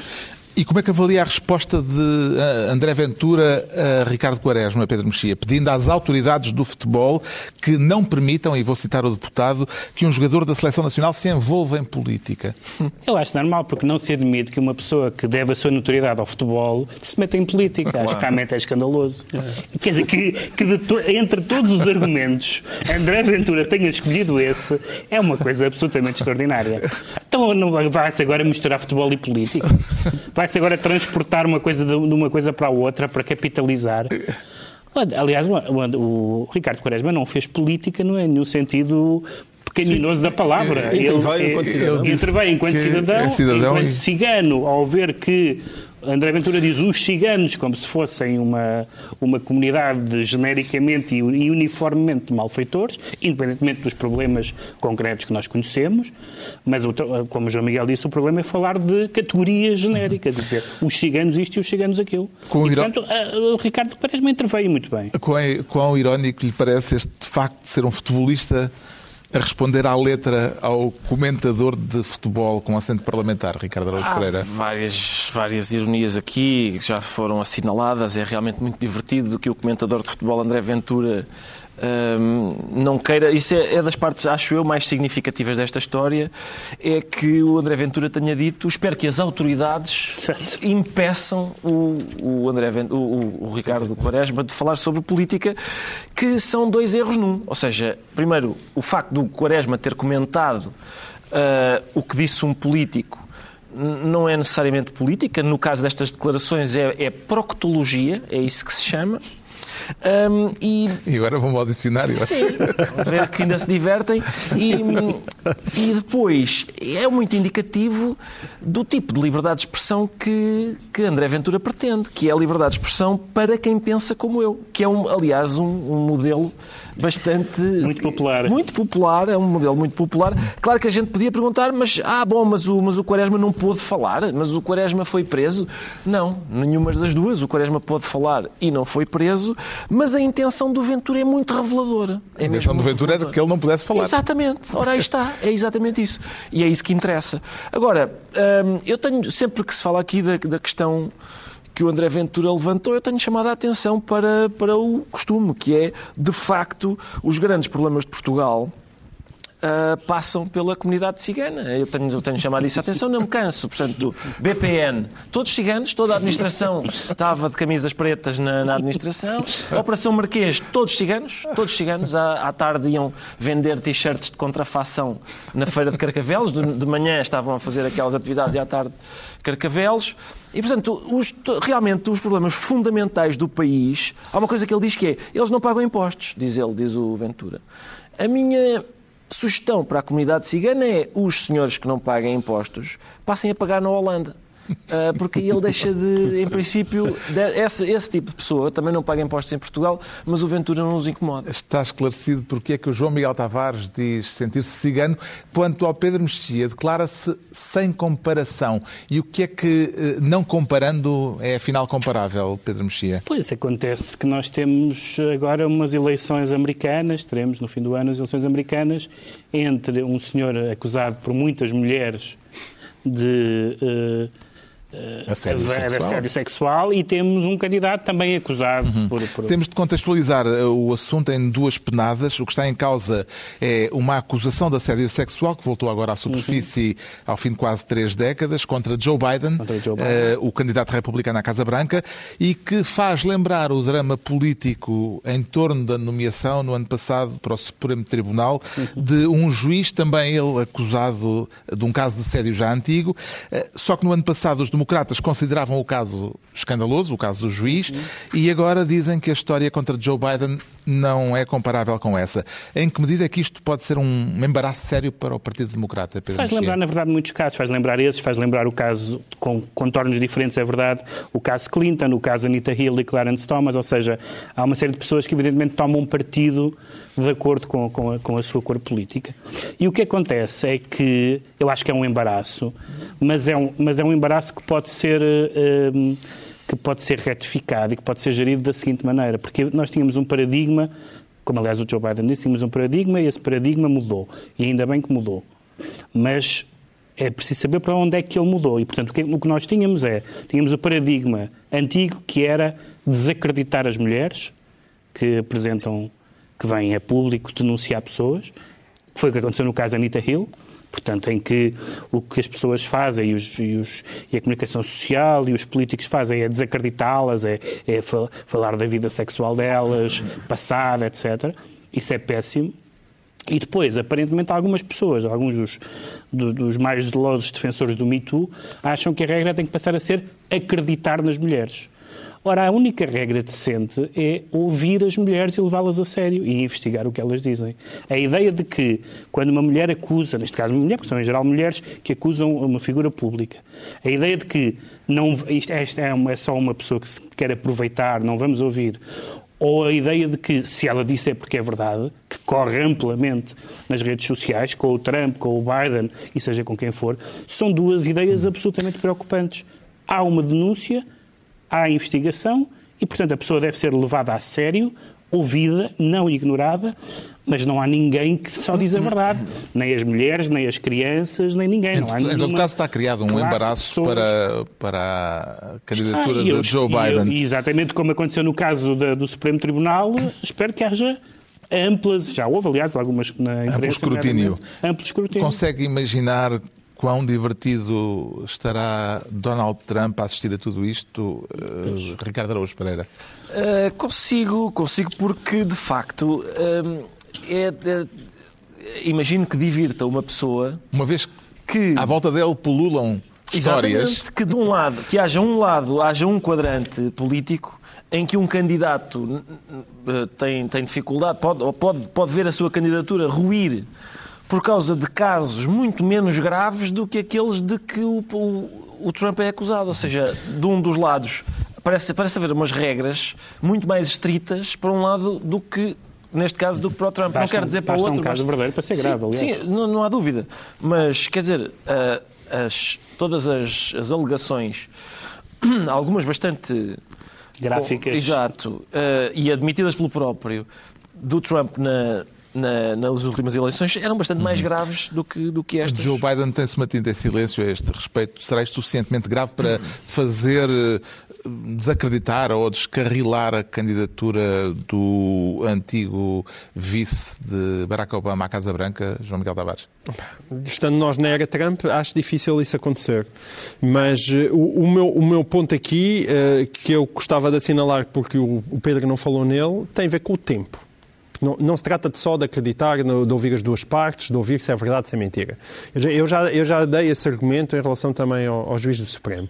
Speaker 1: E como é que avalia a resposta de eh, André Ventura a Ricardo Quaresma, Pedro Mexia, pedindo às autoridades do futebol que não permitam, e vou citar o deputado, que um jogador da Seleção Nacional se envolva em política?
Speaker 3: Eu acho normal, porque não se admite que uma pessoa que deve a sua notoriedade ao futebol se meta em política. Claro. Acho que realmente é escandaloso. É. Quer dizer, que, que to, entre todos os argumentos, André Ventura tenha escolhido esse, é uma coisa absolutamente extraordinária. Então não vai-se agora misturar futebol e política? Vai-se agora transportar uma coisa de uma coisa para a outra para capitalizar. Aliás, o, Ricardo Quaresma não fez política no, no sentido pequeninoso da palavra.
Speaker 4: Ele, interveio enquanto cidadão,
Speaker 3: ele interveio enquanto cidadão, é cidadão enquanto e... cigano, ao ver que André Ventura diz os ciganos como se fossem uma, uma comunidade genericamente e uniformemente de malfeitores, independentemente dos problemas concretos que nós conhecemos, mas, como João Miguel disse, o problema é falar de categorias genéricas, de dizer os ciganos isto e os ciganos aquilo. Com e, portanto, o Ricardo parece-me interveio muito bem.
Speaker 1: Quão, quão irónico lhe parece este facto de ser um futebolista a responder à letra ao comentador de futebol com assento parlamentar, Ricardo Araújo Há Pereira?
Speaker 2: Várias, várias ironias aqui que já foram assinaladas. É realmente muito divertido que o comentador de futebol, André Ventura, não queira. Isso é, é, das partes, acho eu, mais significativas desta história. É que o André Ventura tenha dito: espero que as autoridades certo. impeçam o, o, André, o, o, Ricardo Quaresma de falar sobre política, que são dois erros num. Ou seja, primeiro, o facto do Quaresma ter comentado uh, o que disse um político não é necessariamente política, no caso destas declarações é, é proctologia, é isso que se chama.
Speaker 1: Um, e... e agora vamos ao dicionário.
Speaker 2: Sim, ver que ainda se divertem. E, e depois é muito indicativo do tipo de liberdade de expressão que, que André Ventura pretende, que é a liberdade de expressão para quem pensa como eu, que é, um, aliás, um, um modelo bastante...
Speaker 3: Muito popular.
Speaker 2: Muito popular, é um modelo muito popular. Claro que a gente podia perguntar, mas, ah, bom, mas o, mas o Quaresma não pôde falar? Mas o Quaresma foi preso? Não, nenhuma das duas. O Quaresma pôde falar e não foi preso, mas a intenção do Ventura é muito reveladora.
Speaker 1: É a intenção do Ventura era que ele não pudesse falar.
Speaker 2: Exatamente. Ora, aí está. É exatamente isso. E é isso que interessa. Agora, hum, eu tenho, sempre que se fala aqui da, da questão que o André Ventura levantou, eu tenho chamado a atenção para, para o costume, que é, de facto, os grandes problemas de Portugal uh, passam pela comunidade cigana. Eu tenho, eu tenho chamado isso a atenção, não me canso. Portanto, BPN, todos ciganos, toda a administração estava de camisas pretas na, na administração. Operação Marquês, todos ciganos, todos ciganos. À, à tarde iam vender t-shirts de contrafação na feira de Carcavelos. De, de manhã estavam a fazer aquelas atividades e à tarde Carcavelos. E, portanto, os, realmente os problemas fundamentais do país, há uma coisa que ele diz que é, eles não pagam impostos, diz ele, diz o Ventura. A minha sugestão para a comunidade cigana é os senhores que não paguem impostos passem a pagar na Holanda. Ah, porque ele deixa de, em princípio, esse, esse, tipo de pessoa também não paga impostos em Portugal, mas o Ventura não nos incomoda.
Speaker 1: Está esclarecido porque é que o João Miguel Tavares diz sentir-se cigano, quanto ao Pedro Mexia declara-se sem comparação. E o que é que, eh, não comparando, é afinal comparável, Pedro Mexia?
Speaker 3: Pois, acontece que nós temos agora umas eleições americanas, teremos no fim do ano as eleições americanas, entre um senhor acusado por muitas mulheres de... Uh,
Speaker 1: assédio, uh, sexual.
Speaker 3: assédio sexual e temos um candidato também acusado uhum. por, por,
Speaker 1: Temos de contextualizar eh, o assunto em duas penadas. O que está em causa é uma acusação de assédio sexual que voltou agora à superfície uhum. ao fim de quase três décadas contra Joe Biden, contra Joe Biden. Uh, o candidato republicano à Casa Branca, e que faz lembrar o drama político em torno da nomeação no ano passado para o Supremo Tribunal uhum. de um juiz, também ele acusado de um caso de assédio já antigo, uh, só que no ano passado os democratas consideravam o caso escandaloso, o caso do juiz, e agora dizem que a história contra Joe Biden não é comparável com essa. Em que medida é que isto pode ser um embaraço sério para o Partido Democrata, Pedro
Speaker 3: Faz lembrar, na verdade, muitos casos. Faz lembrar esses, faz lembrar o caso com contornos diferentes, é verdade, o caso Clinton, o caso Anita Hill e Clarence Thomas, ou seja, há uma série de pessoas que evidentemente tomam um partido de acordo com, com, a, com a sua cor política. E o que acontece é que eu acho que é um embaraço, mas é um, mas é um embaraço que pode ser. Uh, que pode ser retificado e que pode ser gerido da seguinte maneira, porque nós tínhamos um paradigma, como aliás o Joe Biden disse, tínhamos um paradigma e esse paradigma mudou, e ainda bem que mudou. Mas é preciso saber para onde é que ele mudou. E, portanto, o que nós tínhamos é, tínhamos o paradigma antigo que era desacreditar as mulheres que apresentam que vêm a público denunciar pessoas. Foi o que aconteceu no caso da Anita Hill, portanto, em que o que as pessoas fazem e, os, e, os, e a comunicação social e os políticos fazem é desacreditá-las, é, é, falar da vida sexual delas, passada, etc. Isso é péssimo. E depois, aparentemente, algumas pessoas, alguns dos, do, dos mais zelosos defensores do Me Too, acham que a regra tem que passar a ser acreditar nas mulheres. Ora, a única regra decente é ouvir as mulheres e levá-las a sério e investigar o que elas dizem. A ideia de que, quando uma mulher acusa, neste caso uma mulher, porque são em geral mulheres que acusam uma figura pública, a ideia de que não, isto, esta é, uma, é só uma pessoa que se quer aproveitar, não vamos ouvir, ou a ideia de que, se ela disse é porque é verdade, que corre amplamente nas redes sociais, com o Trump, com o Biden e seja com quem for, são duas ideias absolutamente preocupantes. Há uma denúncia há investigação e, portanto, a pessoa deve ser levada a sério, ouvida, não ignorada, mas não há ninguém que só diz a verdade. Nem as mulheres, nem as crianças, nem ninguém. Não há
Speaker 1: em todo caso, está criado um embaraço para, para a candidatura de Joe Biden.
Speaker 3: E, exatamente como aconteceu no caso da, do Supremo Tribunal, espero que haja amplas, já houve, aliás, algumas na imprensa.
Speaker 1: Amplo escrutínio.
Speaker 3: Amplo escrutínio.
Speaker 1: Consegue imaginar quão divertido estará Donald Trump a assistir a tudo isto, uh, Ricardo Araújo Pereira?
Speaker 2: Uh, consigo, consigo porque, de facto, uh, é, é, imagino que divirta uma pessoa...
Speaker 1: Uma vez que à volta dele pululam histórias...
Speaker 2: Exatamente, que de um lado, que haja um lado, haja um quadrante político em que um candidato tem, tem dificuldade, pode, pode, pode ver a sua candidatura ruir por causa de casos muito menos graves do que aqueles de que o, o, o Trump é acusado. Ou seja, de um dos lados parece, parece haver umas regras muito mais estritas para um lado do que neste caso do que para o Trump.
Speaker 3: Basta,
Speaker 2: não quero dizer para o outro.
Speaker 3: um caso
Speaker 2: mas...
Speaker 3: verdadeiro para ser
Speaker 2: sim,
Speaker 3: grave, aliás.
Speaker 2: Sim, não, não, há dúvida. Mas, quer dizer, as, todas as, as alegações, algumas bastante...
Speaker 3: Gráficas.
Speaker 2: exato. e admitidas pelo próprio, do Trump na, na, nas últimas eleições eram bastante mais uhum. graves do que, do que estas.
Speaker 1: Joe Biden tem-se mantido em silêncio a este respeito. Será isto suficientemente grave para fazer eh, desacreditar ou descarrilar a candidatura do antigo vice de Barack Obama à Casa Branca, João Miguel Tavares?
Speaker 4: Estando nós na era Trump, acho difícil isso acontecer. Mas uh, o, o, meu, o meu ponto aqui, uh, que eu gostava de assinalar porque o, o Pedro não falou nele, tem a ver com o tempo. Não, não, se trata de só de acreditar, de ouvir as duas partes, de ouvir se é verdade, se é mentira. Eu já, eu já, eu já dei esse argumento em relação também ao, ao juiz do Supremo.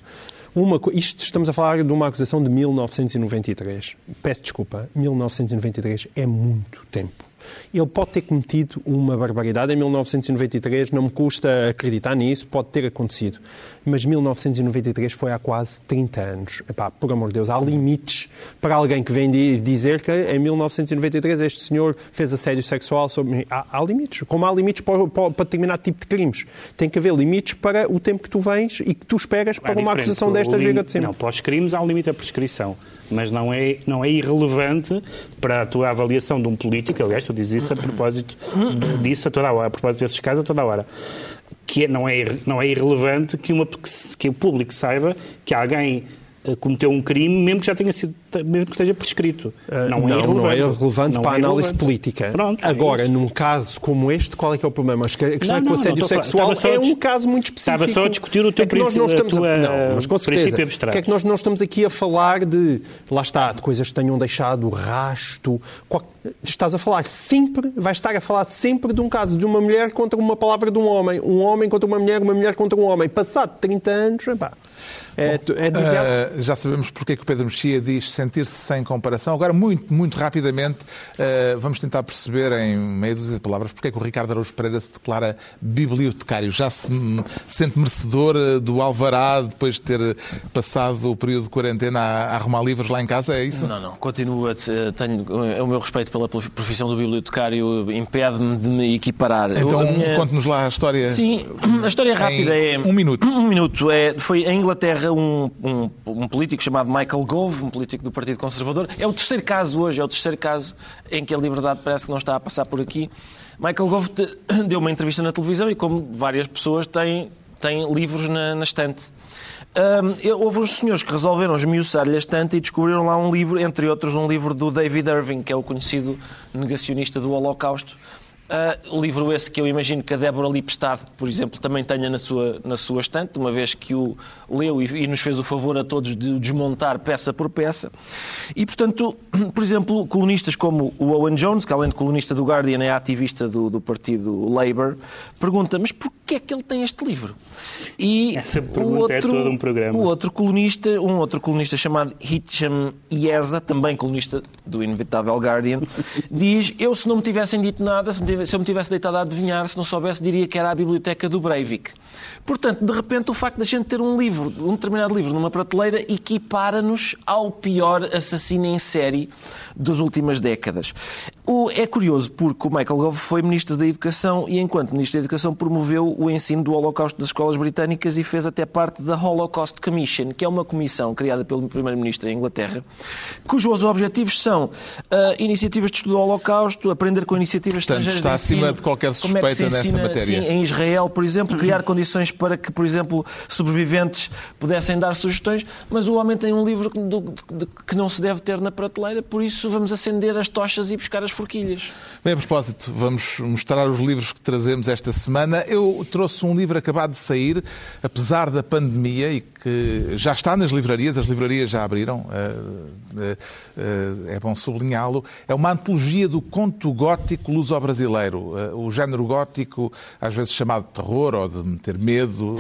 Speaker 4: Uma, isto estamos a falar de uma acusação de 1993. Peço desculpa, 1993 é muito tempo. Ele pode ter cometido uma barbaridade em 1993, não me custa acreditar nisso, pode ter acontecido. Mas 1993 foi há quase 30 anos. Epá, por amor de Deus, há limites para alguém que vem dizer que em 1993 este senhor fez assédio sexual sobre mim. Há, há limites. Como há limites para, para, para, determinado tipo de crimes. Tem que haver limites para o tempo que tu vens e que tu esperas para é uma acusação destas vir de cima.
Speaker 3: Não, para os crimes há um limite à prescrição mas não é, não é irrelevante para a tua avaliação de um político, aliás, tu dizes isso a propósito disso a toda a hora, a propósito desses casos a toda a hora, que é, não, é, não é irrelevante que, uma, que o público saiba que alguém cometeu um crime, mesmo que já tenha sido, mesmo que esteja prescrito.
Speaker 4: Uh, não, não, é irrelevante. Não é relevante não para a é análise relevante. política. Pronto, é Agora, é num caso como este, qual é que é o problema? Acho que a questão não, é que o assédio sexual é um caso muito específico.
Speaker 3: Estava só a discutir o teu é que nós não estamos a,
Speaker 4: não, mas com certeza, abstrato. que é que nós não estamos aqui a falar de, lá está, de coisas que tenham deixado rasto. Estás a falar sempre, vais estar a falar sempre de um caso de uma mulher contra uma palavra de um homem, um homem contra uma mulher, uma mulher contra um homem. Passado 30 anos, epá, é, Bom, é.
Speaker 1: Uh, já sabemos porque é que o Pedro Mexia diz sentir-se sem comparação. Agora, muito, muito rapidamente, uh, vamos tentar perceber em meia dúzia de palavras porque é que o Ricardo Araújo Pereira se declara bibliotecário. Já se sente merecedor eh, do alvará depois de ter passado o período de quarentena a, arrumar livros lá em casa, é isso?
Speaker 2: Não, não. Continuo a tenho o meu respeito pela profissão do bibliotecário impede-me de me equiparar.
Speaker 1: Então, minha... conte-nos lá a história.
Speaker 2: Sim, a história rápida é...
Speaker 1: Um minuto.
Speaker 2: Um minuto. É, foi em Inglaterra um, um, um, político chamado Michael Gove, um político do Partido Conservador. É o terceiro caso hoje, é o terceiro caso em que a liberdade parece que não está a passar por aqui. Michael Gove deu uma entrevista na televisão e, como várias pessoas, tem, tem livros na, na estante. Um, houve uns senhores que resolveram esmiuçar-lhe a estante e descobriram lá um livro, entre outros um livro do David Irving, que é o conhecido negacionista do Holocausto, Uh, livro esse que eu imagino que a Débora Lipstad, por exemplo, também tenha na sua, na sua estante, uma vez que o leu e, e, nos fez o favor a todos de desmontar peça por peça. E, portanto, por exemplo, colunistas como o Owen Jones, que além de colunista do Guardian é ativista do, do partido Labour, pergunta, mas porquê é que ele tem este livro?
Speaker 3: E Essa pergunta o outro, é todo um programa.
Speaker 2: O outro colunista, um outro colunista chamado Hitcham Ieza, também colunista do inevitável Guardian, diz, eu se não me tivessem dito nada, se me tivessem se eu me tivesse deitado a adivinhar, se não soubesse, diria que era a biblioteca do Breivik. Portanto, de repente, o facto de a gente ter um livro, um determinado livro numa prateleira, equipara-nos ao pior assassino em série das últimas décadas. O, é curioso porque o Michael Gove foi Ministro da Educação e, enquanto Ministro da Educação, promoveu o ensino do Holocausto das escolas britânicas e fez até parte da Holocaust Commission, que é uma comissão criada pelo Primeiro-Ministro em Inglaterra, cujos objetivos são uh, iniciativas de estudo do Holocausto, aprender com iniciativas
Speaker 1: Portanto,
Speaker 2: estrangeiras
Speaker 1: Está acima de qualquer suspeita
Speaker 2: é ensina,
Speaker 1: nessa matéria.
Speaker 2: Sim, em Israel, por exemplo, criar condições para que, por exemplo, sobreviventes pudessem dar sugestões, mas o homem tem um livro que, do, de, que não se deve ter na prateleira, por isso vamos acender as tochas e buscar as forquilhas.
Speaker 1: Bem, a propósito, vamos mostrar os livros que trazemos esta semana. Eu trouxe um livro acabado de sair, apesar da pandemia, e que já está nas livrarias, as livrarias já abriram, eh, eh, eh, é bom sublinhá-lo. É uma antologia do conto gótico luso-brasileiro. O género gótico, às vezes chamado de terror ou de meter medo,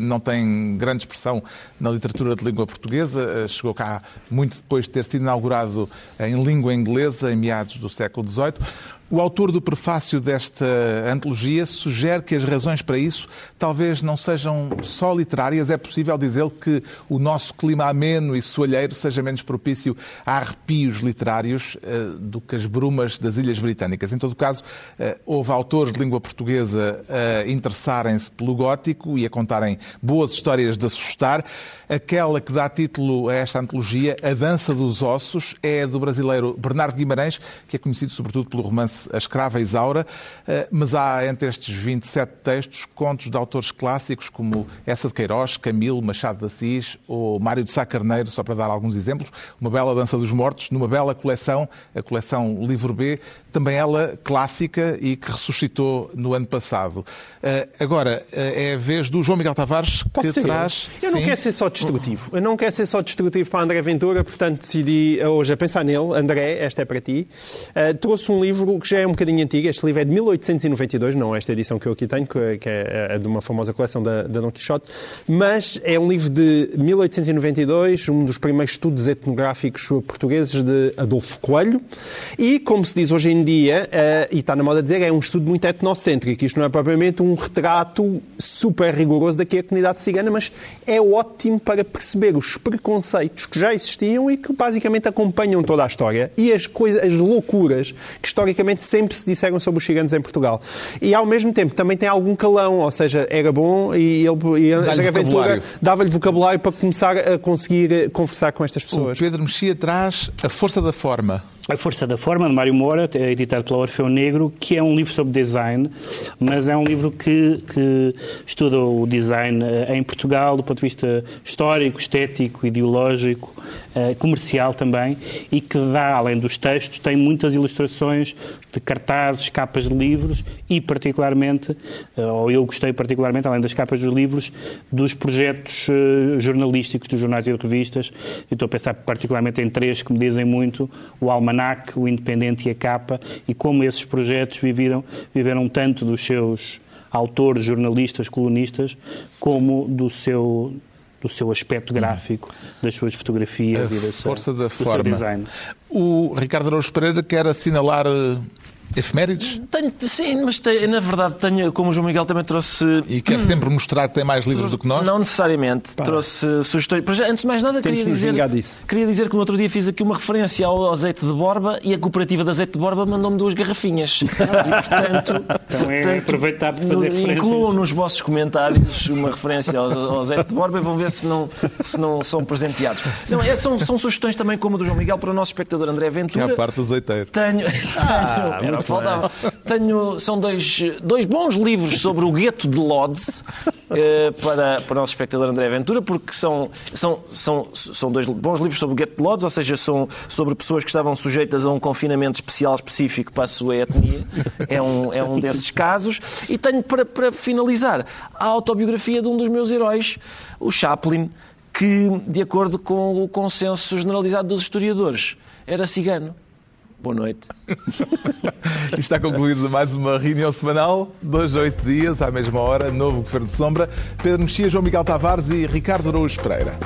Speaker 1: não tem grande expressão na literatura de língua portuguesa. Chegou cá muito depois de ter sido inaugurado em língua inglesa, em meados do século XVIII. O autor do prefácio desta antologia sugere que as razões para isso talvez não sejam só literárias. É possível dizer que o nosso clima ameno e soalheiro seja menos propício a arrepios literários uh, do que as brumas das Ilhas Britânicas. Em todo caso, uh, houve autores de língua portuguesa a interessarem-se pelo gótico e a contarem boas histórias de assustar. Aquela que dá título a esta antologia, A Dança dos Ossos, é do brasileiro Bernardo Guimarães, que é conhecido sobretudo pelo romance A Escrava Isaura, eh, mas há entre estes 27 textos contos de autores clássicos como Essa de Queiroz, Camilo, Machado de Assis ou Mário de Sá Carneiro, só para dar alguns exemplos. Uma bela Dança dos Mortos, numa bela coleção, a coleção Livro B, também ela clássica e que ressuscitou no ano passado. Eh, agora, eh, é a vez do João Miguel Tavares
Speaker 4: que
Speaker 1: traz...
Speaker 4: Eu não quero ser só destrutivo. Eu não quero ser só destrutivo para André Ventura, portanto decidi hoje a pensar nele. André, esta é para ti. Uh, trouxe um livro que já é um bocadinho antigo. Este livro é de 1892, não esta edição que eu aqui tenho, que é de uma famosa coleção da, da Don Quixote, mas é um livro de 1892, um dos primeiros estudos etnográficos portugueses de Adolfo Coelho. E, como se diz hoje em dia, uh, e está na moda dizer, é um estudo muito etnocêntrico. Isto não é propriamente um retrato super rigoroso daqui a comunidade cigana, mas é ótimo para perceber os preconceitos que já existiam e que basicamente acompanham toda a história e as coisas, as loucuras que historicamente sempre se disseram sobre os ciganos em Portugal. E ao mesmo tempo também tem algum calão, ou seja, era bom e ele e André Ventura dava-lhe vocabulário para começar a conseguir eh, conversar com estas pessoas.
Speaker 1: O Pedro Mexia traz a força da forma.
Speaker 3: A Força da Forma, de Mário Moura, editado pela Orfeu Negro, que é um livro sobre design, mas é um livro que, que estuda o design eh, em Portugal do ponto de vista histórico, estético, ideológico, eh, comercial também, e que dá, além dos textos, tem muitas ilustrações de cartazes, capas de livros e, particularmente, eh, ou eu gostei particularmente, além das capas dos livros, dos projetos jornalísticos dos jornais e revistas. Eu estou a pensar particularmente em três que me dizem muito: o Alma Almanac, o Independente e a Capa, e como esses projetos viveram, viveram tanto dos seus autores, jornalistas, colunistas, como do seu do seu aspecto gráfico, das suas fotografias
Speaker 1: a
Speaker 3: e da
Speaker 1: força da forma. design. O Ricardo Araújo Pereira quer assinalar eh, Efemérides?
Speaker 2: Tenho, sim, mas tenho, na verdade tenho, como o João Miguel também trouxe.
Speaker 1: E quer sempre mostrar que tem mais livros do que nós?
Speaker 2: Não necessariamente. Pá. Trouxe sugestões. Antes de mais nada, queria dizer, queria dizer que no outro dia fiz aqui uma referência ao azeite de Borba e a cooperativa de azeite de Borba mandou-me duas garrafinhas. E,
Speaker 3: portanto, então é aproveitar para fazer referências.
Speaker 2: Incluam nos vossos comentários uma referência ao, ao azeite de Borba e vão ver se não, se não são presenteados. Não, é, são, são sugestões também, como a do João Miguel, para o nosso espectador André Ventura.
Speaker 1: Que é a parte do azeiteiro.
Speaker 2: Tenho. Ah, tenho faltava. Tenho, são dois, dois bons livros sobre o gueto de Lodz eh, para, para o nosso espectador André Ventura, porque são, são, são, são dois bons livros sobre o gueto de Lodz, ou seja, são sobre pessoas que estavam sujeitas a um confinamento especial específico para a sua etnia. É um, é um desses casos. E tenho, para, para finalizar, a autobiografia de um dos meus heróis, o Chaplin, que, de acordo com o consenso generalizado dos historiadores, era cigano. Boa noite.
Speaker 1: Está concluída mais uma reunião semanal, dois oito dias, à mesma hora, novo Governo de Sombra. Pedro Mexia, João Miguel Tavares e Ricardo Araújo Pereira.